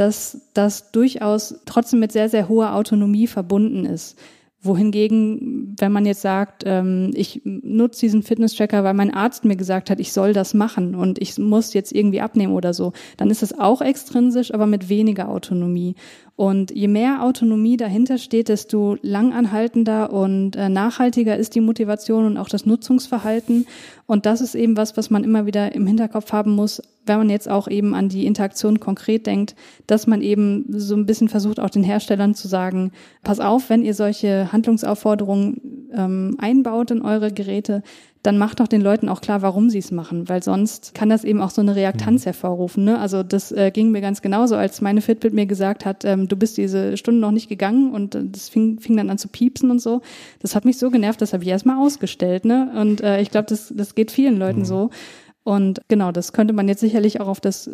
dass das durchaus trotzdem mit sehr, sehr hoher Autonomie verbunden ist. Wohingegen, wenn man jetzt sagt, ähm, ich nutze diesen Fitness-Tracker, weil mein Arzt mir gesagt hat, ich soll das machen und ich muss jetzt irgendwie abnehmen oder so, dann ist es auch extrinsisch, aber mit weniger Autonomie. Und je mehr Autonomie dahinter steht, desto langanhaltender und äh, nachhaltiger ist die Motivation und auch das Nutzungsverhalten. Und das ist eben was, was man immer wieder im Hinterkopf haben muss, wenn man jetzt auch eben an die Interaktion konkret denkt, dass man eben so ein bisschen versucht, auch den Herstellern zu sagen, pass auf, wenn ihr solche Handlungsaufforderungen ähm, einbaut in eure Geräte, dann macht doch den Leuten auch klar, warum sie es machen, weil sonst kann das eben auch so eine Reaktanz mhm. hervorrufen. Ne? Also das äh, ging mir ganz genauso, als meine Fitbit mir gesagt hat, ähm, du bist diese Stunde noch nicht gegangen und äh, das fing, fing dann an zu piepsen und so. Das hat mich so genervt, das habe ich erstmal ausgestellt. Ne? Und äh, ich glaube, das, das geht vielen Leuten mhm. so. Und genau, das könnte man jetzt sicherlich auch auf das,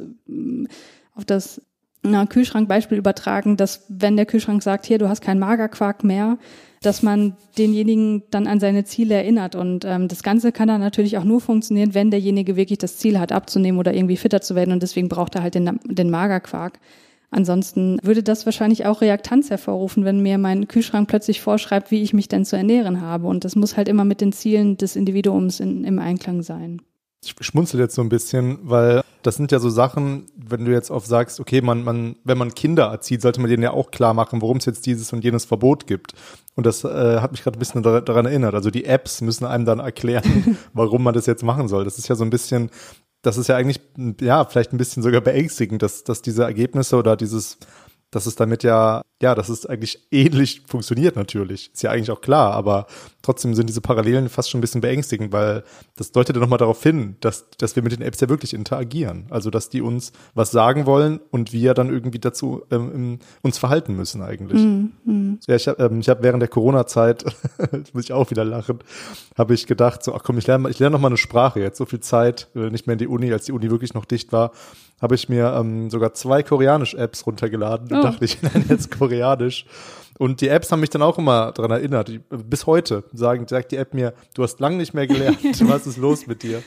auf das na, Kühlschrankbeispiel übertragen, dass wenn der Kühlschrank sagt, hier, du hast keinen Magerquark mehr, dass man denjenigen dann an seine Ziele erinnert. Und ähm, das Ganze kann dann natürlich auch nur funktionieren, wenn derjenige wirklich das Ziel hat, abzunehmen oder irgendwie fitter zu werden. Und deswegen braucht er halt den, den Magerquark. Ansonsten würde das wahrscheinlich auch Reaktanz hervorrufen, wenn mir mein Kühlschrank plötzlich vorschreibt, wie ich mich denn zu ernähren habe. Und das muss halt immer mit den Zielen des Individuums in, im Einklang sein ich schmunzel jetzt so ein bisschen, weil das sind ja so Sachen, wenn du jetzt oft sagst, okay, man, man, wenn man Kinder erzieht, sollte man denen ja auch klar machen, warum es jetzt dieses und jenes Verbot gibt. Und das äh, hat mich gerade ein bisschen daran erinnert. Also die Apps müssen einem dann erklären, warum man das jetzt machen soll. Das ist ja so ein bisschen, das ist ja eigentlich, ja, vielleicht ein bisschen sogar beängstigend, dass, dass diese Ergebnisse oder dieses dass es damit ja, ja, dass es eigentlich ähnlich funktioniert natürlich. Ist ja eigentlich auch klar, aber trotzdem sind diese Parallelen fast schon ein bisschen beängstigend, weil das deutet ja nochmal darauf hin, dass, dass wir mit den Apps ja wirklich interagieren. Also, dass die uns was sagen wollen und wir dann irgendwie dazu ähm, uns verhalten müssen eigentlich. Mm, mm. Ja, ich habe ähm, ich hab während der Corona-Zeit, muss ich auch wieder lachen, habe ich gedacht, so, ach komm, ich lerne ich lerne noch mal eine Sprache jetzt. So viel Zeit, äh, nicht mehr in die Uni, als die Uni wirklich noch dicht war habe ich mir ähm, sogar zwei Koreanisch-Apps runtergeladen und oh. dachte, ich lerne jetzt Koreanisch. Und die Apps haben mich dann auch immer daran erinnert. bis heute sagen, sagt die App mir, du hast lang nicht mehr gelernt, was ist los mit dir?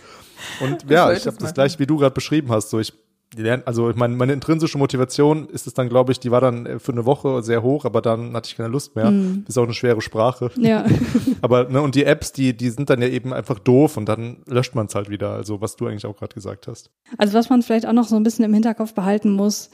Und ja, ich habe das gleich, wie du gerade beschrieben hast. So, ich lernen, also ich meine, meine intrinsische Motivation ist es dann, glaube ich, die war dann äh, für eine Woche sehr hoch, aber dann hatte ich keine Lust mehr. Mm. Ist auch eine schwere Sprache. Ja. aber, ne, und die Apps, die, die sind dann ja eben einfach doof und dann löscht man es halt wieder. Also, was du eigentlich auch gerade gesagt hast. Also, was man vielleicht auch noch so ein bisschen im Hinterkopf behalten muss,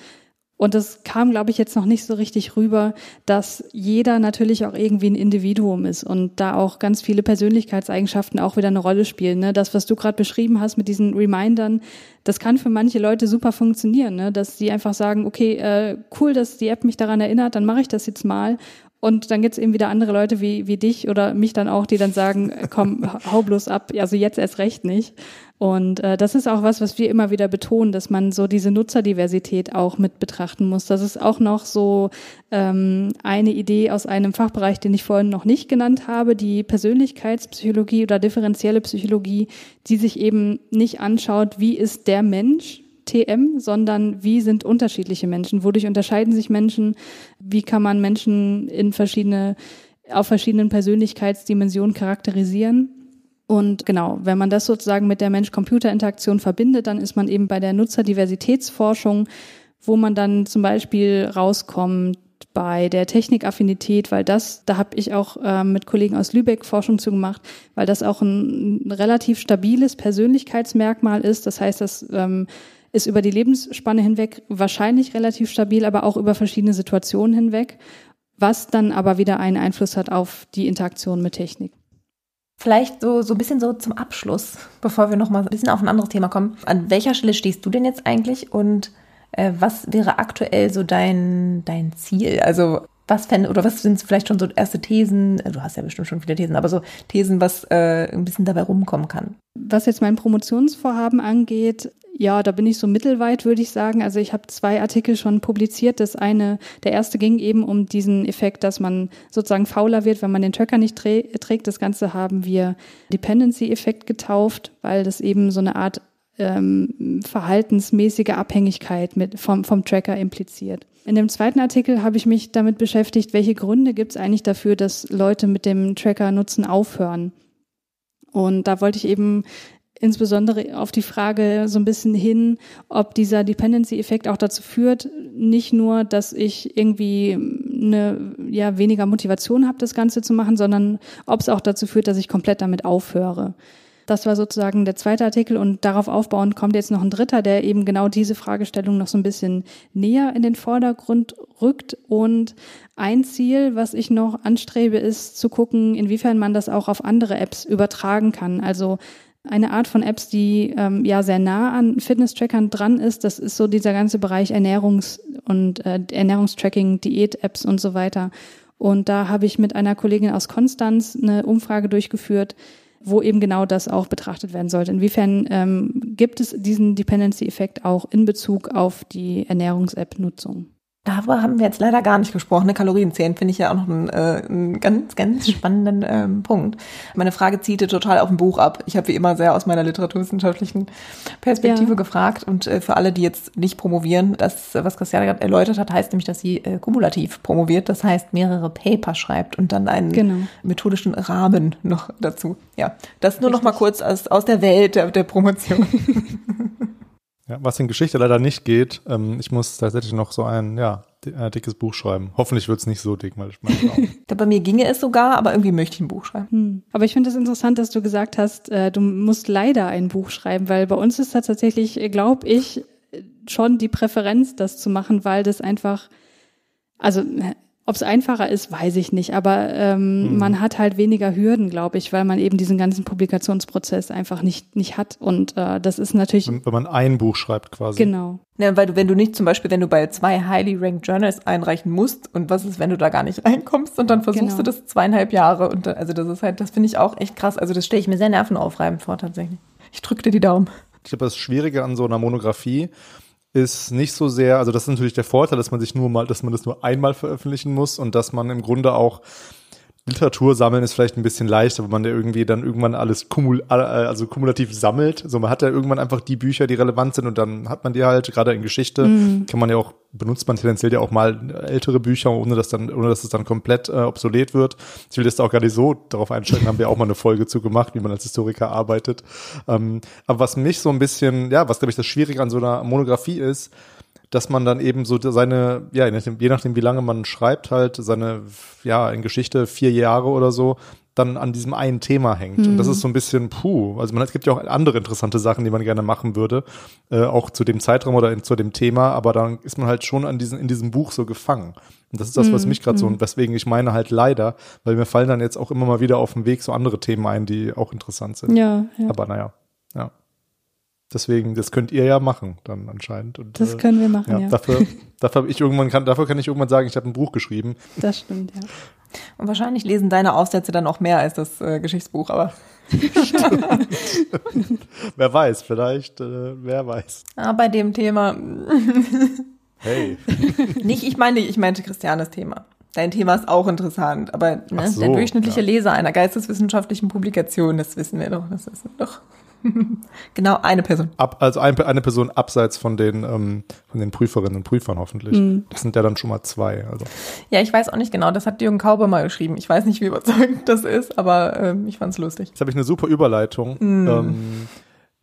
und es kam, glaube ich, jetzt noch nicht so richtig rüber, dass jeder natürlich auch irgendwie ein Individuum ist und da auch ganz viele Persönlichkeitseigenschaften auch wieder eine Rolle spielen. Ne? Das, was du gerade beschrieben hast mit diesen Remindern, das kann für manche Leute super funktionieren, ne? dass sie einfach sagen, okay, äh, cool, dass die App mich daran erinnert, dann mache ich das jetzt mal. Und dann gibt's eben wieder andere Leute wie, wie dich oder mich dann auch, die dann sagen, komm, hau bloß ab, also jetzt erst recht nicht. Und äh, das ist auch was, was wir immer wieder betonen, dass man so diese Nutzerdiversität auch mit betrachten muss. Das ist auch noch so ähm, eine Idee aus einem Fachbereich, den ich vorhin noch nicht genannt habe, die Persönlichkeitspsychologie oder differenzielle Psychologie, die sich eben nicht anschaut, wie ist der Mensch, TM, sondern wie sind unterschiedliche Menschen, wodurch unterscheiden sich Menschen, wie kann man Menschen in verschiedene, auf verschiedenen Persönlichkeitsdimensionen charakterisieren. Und genau, wenn man das sozusagen mit der Mensch-Computer-Interaktion verbindet, dann ist man eben bei der Nutzerdiversitätsforschung, wo man dann zum Beispiel rauskommt bei der Technikaffinität, weil das, da habe ich auch äh, mit Kollegen aus Lübeck Forschung zu gemacht, weil das auch ein, ein relativ stabiles Persönlichkeitsmerkmal ist. Das heißt, das ähm, ist über die Lebensspanne hinweg wahrscheinlich relativ stabil, aber auch über verschiedene Situationen hinweg, was dann aber wieder einen Einfluss hat auf die Interaktion mit Technik. Vielleicht so, so ein bisschen so zum Abschluss, bevor wir nochmal ein bisschen auf ein anderes Thema kommen. An welcher Stelle stehst du denn jetzt eigentlich und äh, was wäre aktuell so dein, dein Ziel? Also was fände, oder was sind vielleicht schon so erste Thesen? Du hast ja bestimmt schon viele Thesen, aber so Thesen, was äh, ein bisschen dabei rumkommen kann. Was jetzt mein Promotionsvorhaben angeht, ja, da bin ich so mittelweit, würde ich sagen. Also ich habe zwei Artikel schon publiziert. Das eine, der erste ging eben um diesen Effekt, dass man sozusagen fauler wird, wenn man den Tracker nicht trägt. Das Ganze haben wir Dependency-Effekt getauft, weil das eben so eine Art ähm, verhaltensmäßige Abhängigkeit mit, vom, vom Tracker impliziert. In dem zweiten Artikel habe ich mich damit beschäftigt, welche Gründe gibt es eigentlich dafür, dass Leute mit dem Tracker nutzen aufhören. Und da wollte ich eben insbesondere auf die Frage so ein bisschen hin, ob dieser Dependency-Effekt auch dazu führt, nicht nur, dass ich irgendwie eine ja weniger Motivation habe, das Ganze zu machen, sondern ob es auch dazu führt, dass ich komplett damit aufhöre. Das war sozusagen der zweite Artikel und darauf aufbauend kommt jetzt noch ein dritter, der eben genau diese Fragestellung noch so ein bisschen näher in den Vordergrund rückt. Und ein Ziel, was ich noch anstrebe, ist zu gucken, inwiefern man das auch auf andere Apps übertragen kann. Also eine Art von Apps, die ähm, ja sehr nah an Fitness-Trackern dran ist. Das ist so dieser ganze Bereich Ernährungs- und äh, Ernährungstracking, Diät-Apps und so weiter. Und da habe ich mit einer Kollegin aus Konstanz eine Umfrage durchgeführt, wo eben genau das auch betrachtet werden sollte. Inwiefern ähm, gibt es diesen Dependency-Effekt auch in Bezug auf die Ernährungs-App-Nutzung? Darüber haben wir jetzt leider gar nicht gesprochen. Kalorien zählen finde ich ja auch noch einen, äh, einen ganz, ganz spannenden ähm, Punkt. Meine Frage zielte total auf ein Buch ab. Ich habe wie immer sehr aus meiner literaturwissenschaftlichen Perspektive ja. gefragt. Und äh, für alle, die jetzt nicht promovieren, das, was Christiane gerade erläutert hat, heißt nämlich, dass sie äh, kumulativ promoviert. Das heißt, mehrere Paper schreibt und dann einen genau. methodischen Rahmen noch dazu. Ja, das nur Richtig. noch mal kurz aus, aus der Welt der, der Promotion. Ja, was in Geschichte leider nicht geht, ähm, ich muss tatsächlich noch so ein, ja, ein dickes Buch schreiben. Hoffentlich wird es nicht so dick, weil ich meine Bei mir ginge es sogar, aber irgendwie möchte ich ein Buch schreiben. Hm. Aber ich finde es das interessant, dass du gesagt hast, äh, du musst leider ein Buch schreiben, weil bei uns ist das tatsächlich, äh, glaube ich, schon die Präferenz, das zu machen, weil das einfach, also ob es einfacher ist, weiß ich nicht. Aber ähm, mhm. man hat halt weniger Hürden, glaube ich, weil man eben diesen ganzen Publikationsprozess einfach nicht, nicht hat. Und äh, das ist natürlich. Wenn, wenn man ein Buch schreibt quasi. Genau. Ja, weil du, wenn du nicht zum Beispiel, wenn du bei zwei highly ranked Journals einreichen musst und was ist, wenn du da gar nicht reinkommst und dann versuchst genau. du das zweieinhalb Jahre und also das ist halt, das finde ich auch echt krass. Also das stelle ich mir sehr nervenaufreibend vor tatsächlich. Ich drücke dir die Daumen. Ich glaube, das Schwierige an so einer Monographie ist nicht so sehr, also das ist natürlich der Vorteil, dass man sich nur mal, dass man das nur einmal veröffentlichen muss und dass man im Grunde auch Literatur sammeln ist vielleicht ein bisschen leichter, wenn man da irgendwie dann irgendwann alles kumul also kumulativ sammelt. So man hat ja irgendwann einfach die Bücher, die relevant sind und dann hat man die halt, gerade in Geschichte, mhm. kann man ja auch, benutzt man tendenziell ja auch mal ältere Bücher, ohne dass dann, ohne dass es dann komplett äh, obsolet wird. Ich will jetzt auch gar nicht so darauf einstellen, haben wir auch mal eine Folge zu gemacht, wie man als Historiker arbeitet. Ähm, aber was mich so ein bisschen, ja, was glaube ich das Schwierige an so einer Monographie ist, dass man dann eben so seine, ja, je nachdem, wie lange man schreibt, halt seine, ja, in Geschichte vier Jahre oder so, dann an diesem einen Thema hängt. Mhm. Und das mhm. ist so ein bisschen, puh, also man, es gibt ja auch andere interessante Sachen, die man gerne machen würde, äh, auch zu dem Zeitraum oder in, zu dem Thema, aber dann ist man halt schon an diesen, in diesem Buch so gefangen. Und das ist das, was mhm. mich gerade so, und weswegen ich meine halt leider, weil mir fallen dann jetzt auch immer mal wieder auf dem Weg so andere Themen ein, die auch interessant sind. Ja, ja. Aber naja, ja. Deswegen, das könnt ihr ja machen dann anscheinend. Und, das können wir machen, ja. ja. Dafür, dafür ich irgendwann kann, dafür kann ich irgendwann sagen, ich habe ein Buch geschrieben. Das stimmt, ja. Und wahrscheinlich lesen deine Aufsätze dann auch mehr als das äh, Geschichtsbuch, aber. wer weiß, vielleicht, äh, wer weiß. Ah, bei dem Thema. hey. Nicht, ich meine, ich meinte Christianes Thema. Dein Thema ist auch interessant, aber ne, so, der durchschnittliche ja. Leser einer geisteswissenschaftlichen Publikation, das wissen wir doch, das ist doch. genau, eine Person. Ab, also ein, eine Person abseits von den, ähm, von den Prüferinnen und Prüfern hoffentlich. Mhm. Das sind ja dann schon mal zwei. Also. Ja, ich weiß auch nicht genau. Das hat Jürgen Kauber mal geschrieben. Ich weiß nicht, wie überzeugend das ist, aber ähm, ich fand es lustig. Jetzt habe ich eine super Überleitung. Mhm. Ähm,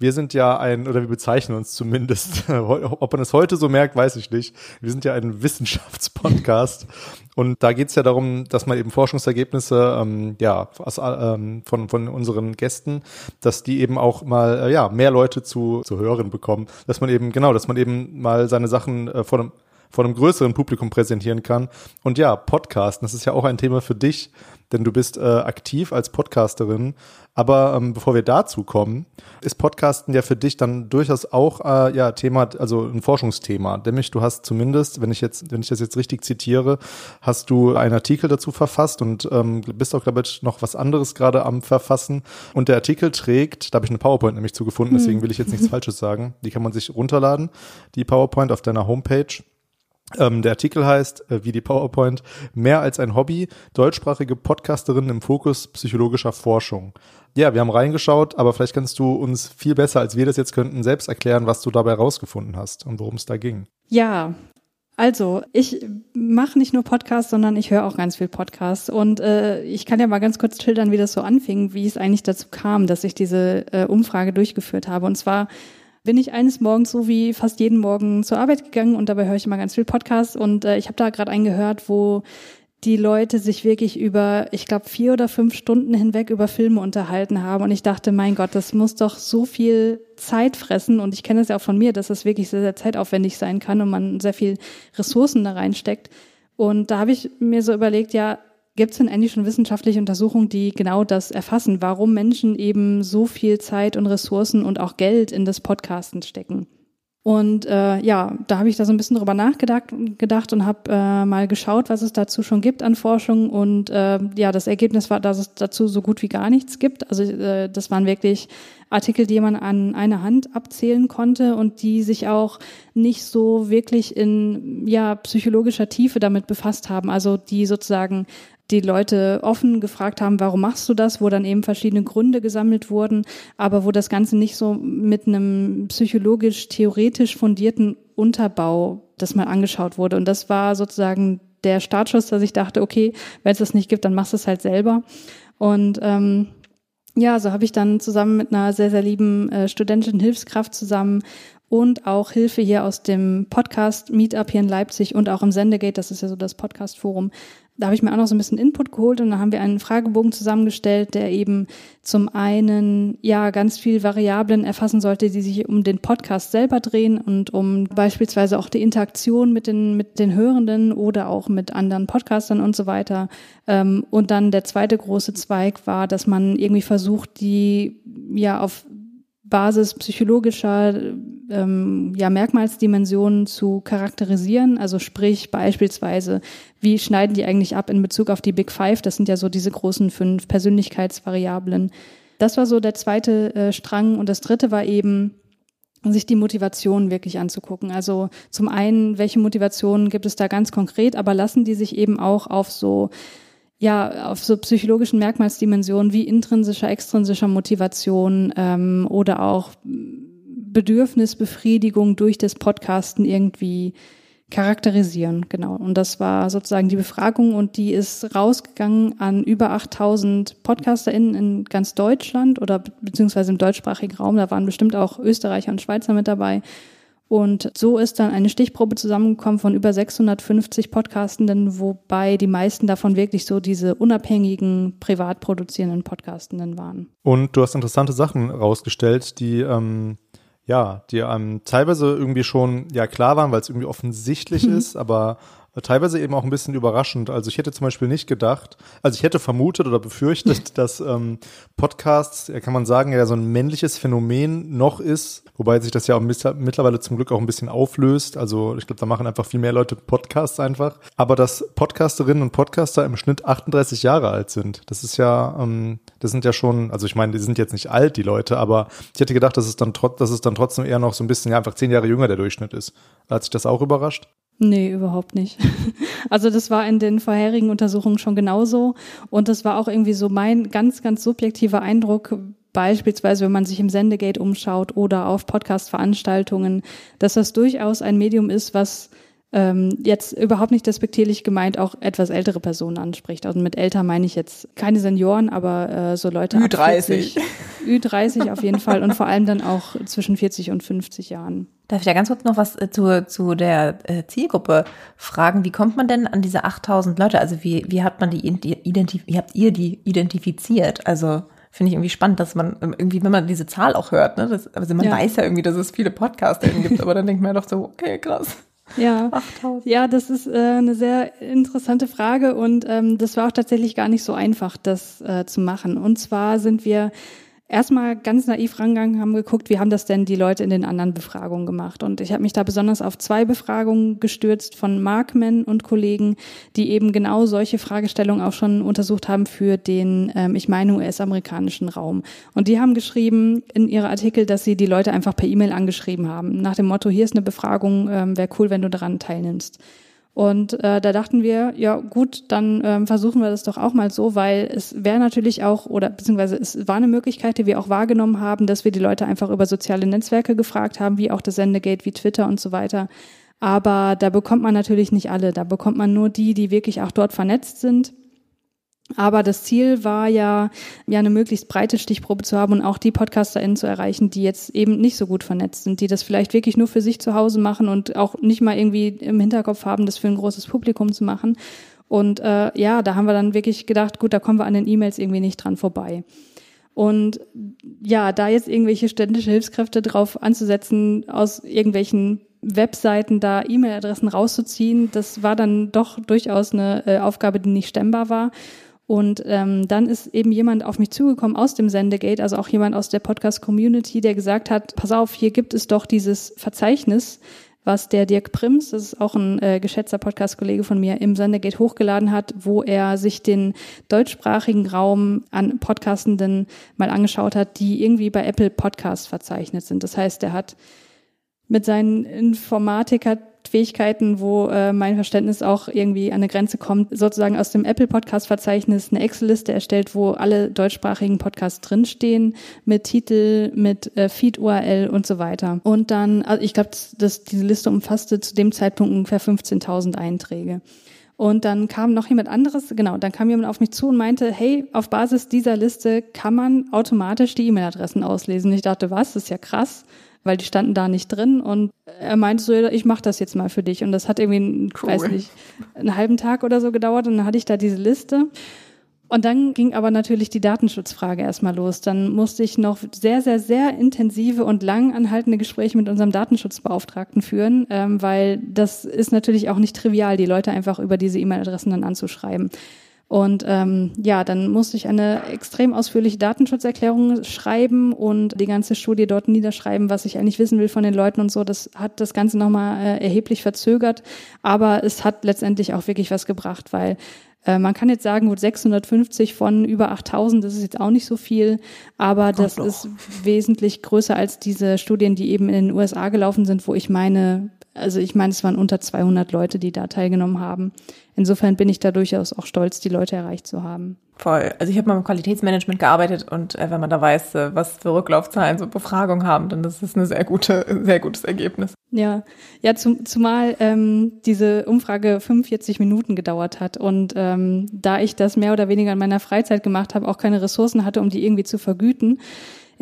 wir sind ja ein, oder wir bezeichnen uns zumindest, ob man es heute so merkt, weiß ich nicht. Wir sind ja ein Wissenschaftspodcast. Und da geht's ja darum, dass man eben Forschungsergebnisse ähm, ja, aus, ähm, von, von unseren Gästen, dass die eben auch mal äh, ja, mehr Leute zu, zu hören bekommen. Dass man eben, genau, dass man eben mal seine Sachen äh, vor einem vor einem größeren Publikum präsentieren kann. Und ja, Podcasten, das ist ja auch ein Thema für dich, denn du bist äh, aktiv als Podcasterin. Aber ähm, bevor wir dazu kommen, ist Podcasten ja für dich dann durchaus auch äh, ja Thema, also ein Forschungsthema. Nämlich du hast zumindest, wenn ich jetzt, wenn ich das jetzt richtig zitiere, hast du einen Artikel dazu verfasst und ähm, bist auch, glaube ich, noch was anderes gerade am Verfassen. Und der Artikel trägt, da habe ich eine PowerPoint nämlich zugefunden, deswegen will ich jetzt nichts Falsches sagen. Die kann man sich runterladen, die PowerPoint auf deiner Homepage. Ähm, der Artikel heißt, äh, wie die PowerPoint, mehr als ein Hobby, deutschsprachige Podcasterinnen im Fokus psychologischer Forschung. Ja, wir haben reingeschaut, aber vielleicht kannst du uns viel besser, als wir das jetzt könnten, selbst erklären, was du dabei rausgefunden hast und worum es da ging. Ja, also, ich mache nicht nur Podcasts, sondern ich höre auch ganz viel Podcasts. Und äh, ich kann ja mal ganz kurz schildern, wie das so anfing, wie es eigentlich dazu kam, dass ich diese äh, Umfrage durchgeführt habe. Und zwar bin ich eines Morgens so wie fast jeden Morgen zur Arbeit gegangen und dabei höre ich immer ganz viel Podcasts und äh, ich habe da gerade einen gehört, wo die Leute sich wirklich über, ich glaube, vier oder fünf Stunden hinweg über Filme unterhalten haben. Und ich dachte, mein Gott, das muss doch so viel Zeit fressen. Und ich kenne es ja auch von mir, dass das wirklich sehr, sehr zeitaufwendig sein kann und man sehr viel Ressourcen da reinsteckt. Und da habe ich mir so überlegt, ja, Gibt es denn eigentlich schon wissenschaftliche Untersuchungen, die genau das erfassen, warum Menschen eben so viel Zeit und Ressourcen und auch Geld in das Podcasten stecken? Und äh, ja, da habe ich da so ein bisschen drüber nachgedacht gedacht und habe äh, mal geschaut, was es dazu schon gibt an Forschung. Und äh, ja, das Ergebnis war, dass es dazu so gut wie gar nichts gibt. Also äh, das waren wirklich Artikel, die man an einer Hand abzählen konnte und die sich auch nicht so wirklich in ja psychologischer Tiefe damit befasst haben. Also die sozusagen die Leute offen gefragt haben, warum machst du das, wo dann eben verschiedene Gründe gesammelt wurden, aber wo das Ganze nicht so mit einem psychologisch theoretisch fundierten Unterbau das mal angeschaut wurde. Und das war sozusagen der Startschuss, dass ich dachte, okay, wenn es das nicht gibt, dann machst du es halt selber. Und ähm, ja, so habe ich dann zusammen mit einer sehr, sehr lieben äh, studentischen Hilfskraft zusammen und auch Hilfe hier aus dem Podcast Meetup hier in Leipzig und auch im Sendegate, das ist ja so das Podcast-Forum. Da habe ich mir auch noch so ein bisschen Input geholt und dann haben wir einen Fragebogen zusammengestellt, der eben zum einen ja ganz viel Variablen erfassen sollte, die sich um den Podcast selber drehen und um beispielsweise auch die Interaktion mit den mit den Hörenden oder auch mit anderen Podcastern und so weiter. Ähm, und dann der zweite große Zweig war, dass man irgendwie versucht, die ja auf Basis psychologischer ähm, ja, Merkmalsdimensionen zu charakterisieren. Also sprich beispielsweise, wie schneiden die eigentlich ab in Bezug auf die Big Five? Das sind ja so diese großen fünf Persönlichkeitsvariablen. Das war so der zweite äh, Strang. Und das dritte war eben, sich die Motivation wirklich anzugucken. Also zum einen, welche Motivationen gibt es da ganz konkret, aber lassen die sich eben auch auf so ja, auf so psychologischen Merkmalsdimensionen wie intrinsischer, extrinsischer Motivation ähm, oder auch Bedürfnisbefriedigung durch das Podcasten irgendwie charakterisieren. Genau. Und das war sozusagen die Befragung und die ist rausgegangen an über 8000 PodcasterInnen in ganz Deutschland oder beziehungsweise im deutschsprachigen Raum. Da waren bestimmt auch Österreicher und Schweizer mit dabei. Und so ist dann eine Stichprobe zusammengekommen von über 650 Podcastenden, wobei die meisten davon wirklich so diese unabhängigen, privat produzierenden Podcastenden waren. Und du hast interessante Sachen rausgestellt, die ähm, ja, die ähm, teilweise irgendwie schon ja klar waren, weil es irgendwie offensichtlich mhm. ist, aber teilweise eben auch ein bisschen überraschend. Also ich hätte zum Beispiel nicht gedacht, also ich hätte vermutet oder befürchtet, dass ähm, Podcasts, ja, kann man sagen, ja so ein männliches Phänomen noch ist, wobei sich das ja auch mittlerweile zum Glück auch ein bisschen auflöst. Also ich glaube, da machen einfach viel mehr Leute Podcasts einfach. Aber dass Podcasterinnen und Podcaster im Schnitt 38 Jahre alt sind, das ist ja, ähm, das sind ja schon, also ich meine, die sind jetzt nicht alt, die Leute, aber ich hätte gedacht, dass es dann trotz, dass es dann trotzdem eher noch so ein bisschen, ja, einfach zehn Jahre jünger der Durchschnitt ist. Hat sich das auch überrascht? Nee, überhaupt nicht. Also das war in den vorherigen Untersuchungen schon genauso. Und das war auch irgendwie so mein ganz, ganz subjektiver Eindruck, beispielsweise wenn man sich im Sendegate umschaut oder auf Podcast-Veranstaltungen, dass das durchaus ein Medium ist, was ähm, jetzt überhaupt nicht despektierlich gemeint auch etwas ältere Personen anspricht. Also mit älter meine ich jetzt keine Senioren, aber äh, so Leute Ü30. Ü30 auf jeden Fall und vor allem dann auch zwischen 40 und 50 Jahren. Darf ich da ganz kurz noch was äh, zu, zu der äh, Zielgruppe fragen? Wie kommt man denn an diese 8000 Leute? Also wie, wie hat man die identifiziert? Wie habt ihr die identifiziert? Also finde ich irgendwie spannend, dass man ähm, irgendwie, wenn man diese Zahl auch hört, ne, das, also man ja. weiß ja irgendwie, dass es viele Podcaster gibt, aber dann denkt man ja doch so, okay, krass. Ja, 8000. ja, das ist äh, eine sehr interessante Frage und ähm, das war auch tatsächlich gar nicht so einfach, das äh, zu machen. Und zwar sind wir erstmal ganz naiv rangegangen, haben geguckt, wie haben das denn die Leute in den anderen Befragungen gemacht. Und ich habe mich da besonders auf zwei Befragungen gestürzt von Markman und Kollegen, die eben genau solche Fragestellungen auch schon untersucht haben für den, ähm, ich meine, US-amerikanischen Raum. Und die haben geschrieben in ihre Artikel, dass sie die Leute einfach per E-Mail angeschrieben haben, nach dem Motto, hier ist eine Befragung, ähm, wäre cool, wenn du daran teilnimmst. Und äh, da dachten wir, ja gut, dann ähm, versuchen wir das doch auch mal so, weil es wäre natürlich auch, oder beziehungsweise es war eine Möglichkeit, die wir auch wahrgenommen haben, dass wir die Leute einfach über soziale Netzwerke gefragt haben, wie auch das Sendegate, wie Twitter und so weiter. Aber da bekommt man natürlich nicht alle, da bekommt man nur die, die wirklich auch dort vernetzt sind aber das Ziel war ja, ja eine möglichst breite Stichprobe zu haben und auch die PodcasterInnen zu erreichen, die jetzt eben nicht so gut vernetzt sind, die das vielleicht wirklich nur für sich zu Hause machen und auch nicht mal irgendwie im Hinterkopf haben, das für ein großes Publikum zu machen. Und äh, ja, da haben wir dann wirklich gedacht, gut, da kommen wir an den E-Mails irgendwie nicht dran vorbei. Und ja, da jetzt irgendwelche ständische Hilfskräfte drauf anzusetzen, aus irgendwelchen Webseiten da E-Mail-Adressen rauszuziehen, das war dann doch durchaus eine äh, Aufgabe, die nicht stemmbar war. Und ähm, dann ist eben jemand auf mich zugekommen aus dem Sendegate, also auch jemand aus der Podcast-Community, der gesagt hat, pass auf, hier gibt es doch dieses Verzeichnis, was der Dirk Prims, das ist auch ein äh, geschätzter Podcast-Kollege von mir, im Sendegate hochgeladen hat, wo er sich den deutschsprachigen Raum an Podcastenden mal angeschaut hat, die irgendwie bei Apple Podcasts verzeichnet sind. Das heißt, er hat mit seinen Informatiker Fähigkeiten, wo äh, mein Verständnis auch irgendwie an eine Grenze kommt, sozusagen aus dem Apple Podcast Verzeichnis eine Excel-Liste erstellt, wo alle deutschsprachigen Podcasts drinstehen, mit Titel, mit äh, Feed-URL und so weiter. Und dann, also ich glaube, dass diese Liste umfasste zu dem Zeitpunkt ungefähr 15.000 Einträge. Und dann kam noch jemand anderes, genau, dann kam jemand auf mich zu und meinte, hey, auf Basis dieser Liste kann man automatisch die E-Mail-Adressen auslesen. Ich dachte, was, das ist ja krass weil die standen da nicht drin und er meinte so, ich mache das jetzt mal für dich und das hat irgendwie, cool. weiß nicht, einen halben Tag oder so gedauert und dann hatte ich da diese Liste und dann ging aber natürlich die Datenschutzfrage erstmal los. Dann musste ich noch sehr, sehr, sehr intensive und lang anhaltende Gespräche mit unserem Datenschutzbeauftragten führen, ähm, weil das ist natürlich auch nicht trivial, die Leute einfach über diese E-Mail-Adressen dann anzuschreiben. Und ähm, ja, dann musste ich eine extrem ausführliche Datenschutzerklärung schreiben und die ganze Studie dort niederschreiben, was ich eigentlich wissen will von den Leuten und so. Das hat das Ganze nochmal äh, erheblich verzögert, aber es hat letztendlich auch wirklich was gebracht, weil äh, man kann jetzt sagen, gut, 650 von über 8000, das ist jetzt auch nicht so viel, aber das doch. ist wesentlich größer als diese Studien, die eben in den USA gelaufen sind, wo ich meine, also ich meine, es waren unter 200 Leute, die da teilgenommen haben. Insofern bin ich da durchaus auch stolz, die Leute erreicht zu haben. Voll. Also ich habe mal im Qualitätsmanagement gearbeitet und äh, wenn man da weiß, äh, was für Rücklaufzahlen so Befragungen haben, dann ist das ein sehr gute, sehr gutes Ergebnis. Ja, ja, zum, zumal ähm, diese Umfrage 45 Minuten gedauert hat und ähm, da ich das mehr oder weniger in meiner Freizeit gemacht habe, auch keine Ressourcen hatte, um die irgendwie zu vergüten,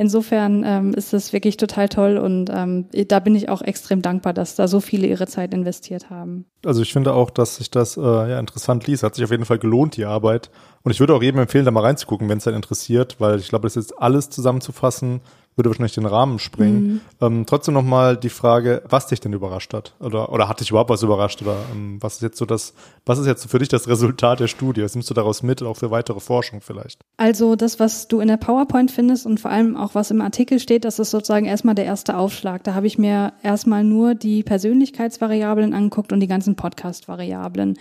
Insofern ähm, ist es wirklich total toll und ähm, da bin ich auch extrem dankbar, dass da so viele ihre Zeit investiert haben. Also ich finde auch, dass sich das äh, ja interessant liest. Hat sich auf jeden Fall gelohnt, die Arbeit. Und ich würde auch jedem empfehlen, da mal reinzugucken, wenn es dann interessiert, weil ich glaube, das ist alles zusammenzufassen würde wahrscheinlich den Rahmen springen. Mhm. Ähm, trotzdem nochmal die Frage, was dich denn überrascht hat? Oder, oder hat dich überhaupt was überrascht? Oder ähm, was ist jetzt so das, was ist jetzt für dich das Resultat der Studie? Was nimmst du daraus mit, auch für weitere Forschung vielleicht? Also das, was du in der PowerPoint findest und vor allem auch was im Artikel steht, das ist sozusagen erstmal der erste Aufschlag. Da habe ich mir erstmal nur die Persönlichkeitsvariablen angeguckt und die ganzen Podcast-Variablen.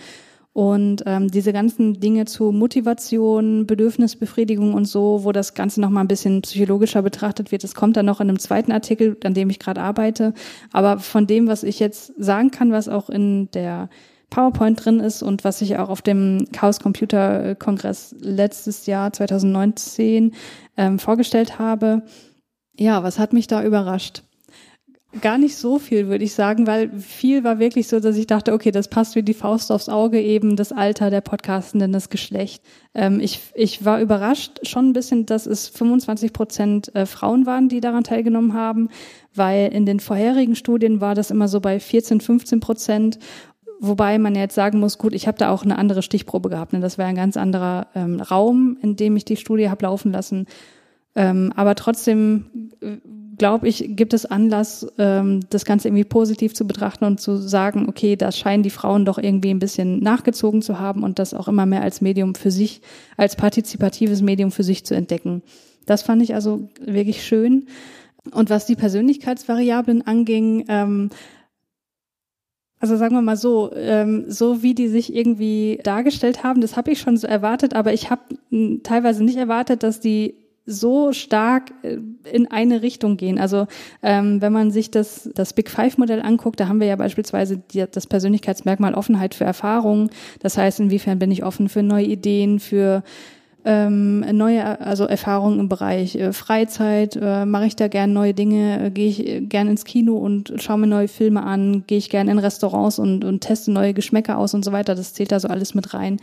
Und ähm, diese ganzen Dinge zu Motivation, Bedürfnisbefriedigung und so, wo das Ganze nochmal ein bisschen psychologischer betrachtet wird, das kommt dann noch in einem zweiten Artikel, an dem ich gerade arbeite. Aber von dem, was ich jetzt sagen kann, was auch in der PowerPoint drin ist und was ich auch auf dem Chaos Computer Kongress letztes Jahr 2019 ähm, vorgestellt habe. Ja, was hat mich da überrascht? Gar nicht so viel, würde ich sagen, weil viel war wirklich so, dass ich dachte, okay, das passt wie die Faust aufs Auge eben, das Alter der Podcastenden, das Geschlecht. Ähm, ich, ich war überrascht schon ein bisschen, dass es 25 Prozent äh, Frauen waren, die daran teilgenommen haben, weil in den vorherigen Studien war das immer so bei 14, 15 Prozent. Wobei man jetzt sagen muss, gut, ich habe da auch eine andere Stichprobe gehabt. Ne? Das wäre ein ganz anderer ähm, Raum, in dem ich die Studie habe laufen lassen. Ähm, aber trotzdem äh, glaube ich, gibt es Anlass, ähm, das Ganze irgendwie positiv zu betrachten und zu sagen, okay, da scheinen die Frauen doch irgendwie ein bisschen nachgezogen zu haben und das auch immer mehr als Medium für sich, als partizipatives Medium für sich zu entdecken. Das fand ich also wirklich schön. Und was die Persönlichkeitsvariablen anging, ähm, also sagen wir mal so, ähm, so wie die sich irgendwie dargestellt haben, das habe ich schon so erwartet, aber ich habe teilweise nicht erwartet, dass die so stark äh, in eine Richtung gehen. Also ähm, wenn man sich das, das Big Five-Modell anguckt, da haben wir ja beispielsweise die, das Persönlichkeitsmerkmal Offenheit für Erfahrungen. Das heißt, inwiefern bin ich offen für neue Ideen, für ähm, neue also Erfahrungen im Bereich äh, Freizeit, äh, mache ich da gern neue Dinge, äh, gehe ich äh, gern ins Kino und schaue mir neue Filme an, gehe ich gern in Restaurants und, und teste neue Geschmäcker aus und so weiter. Das zählt da so alles mit rein.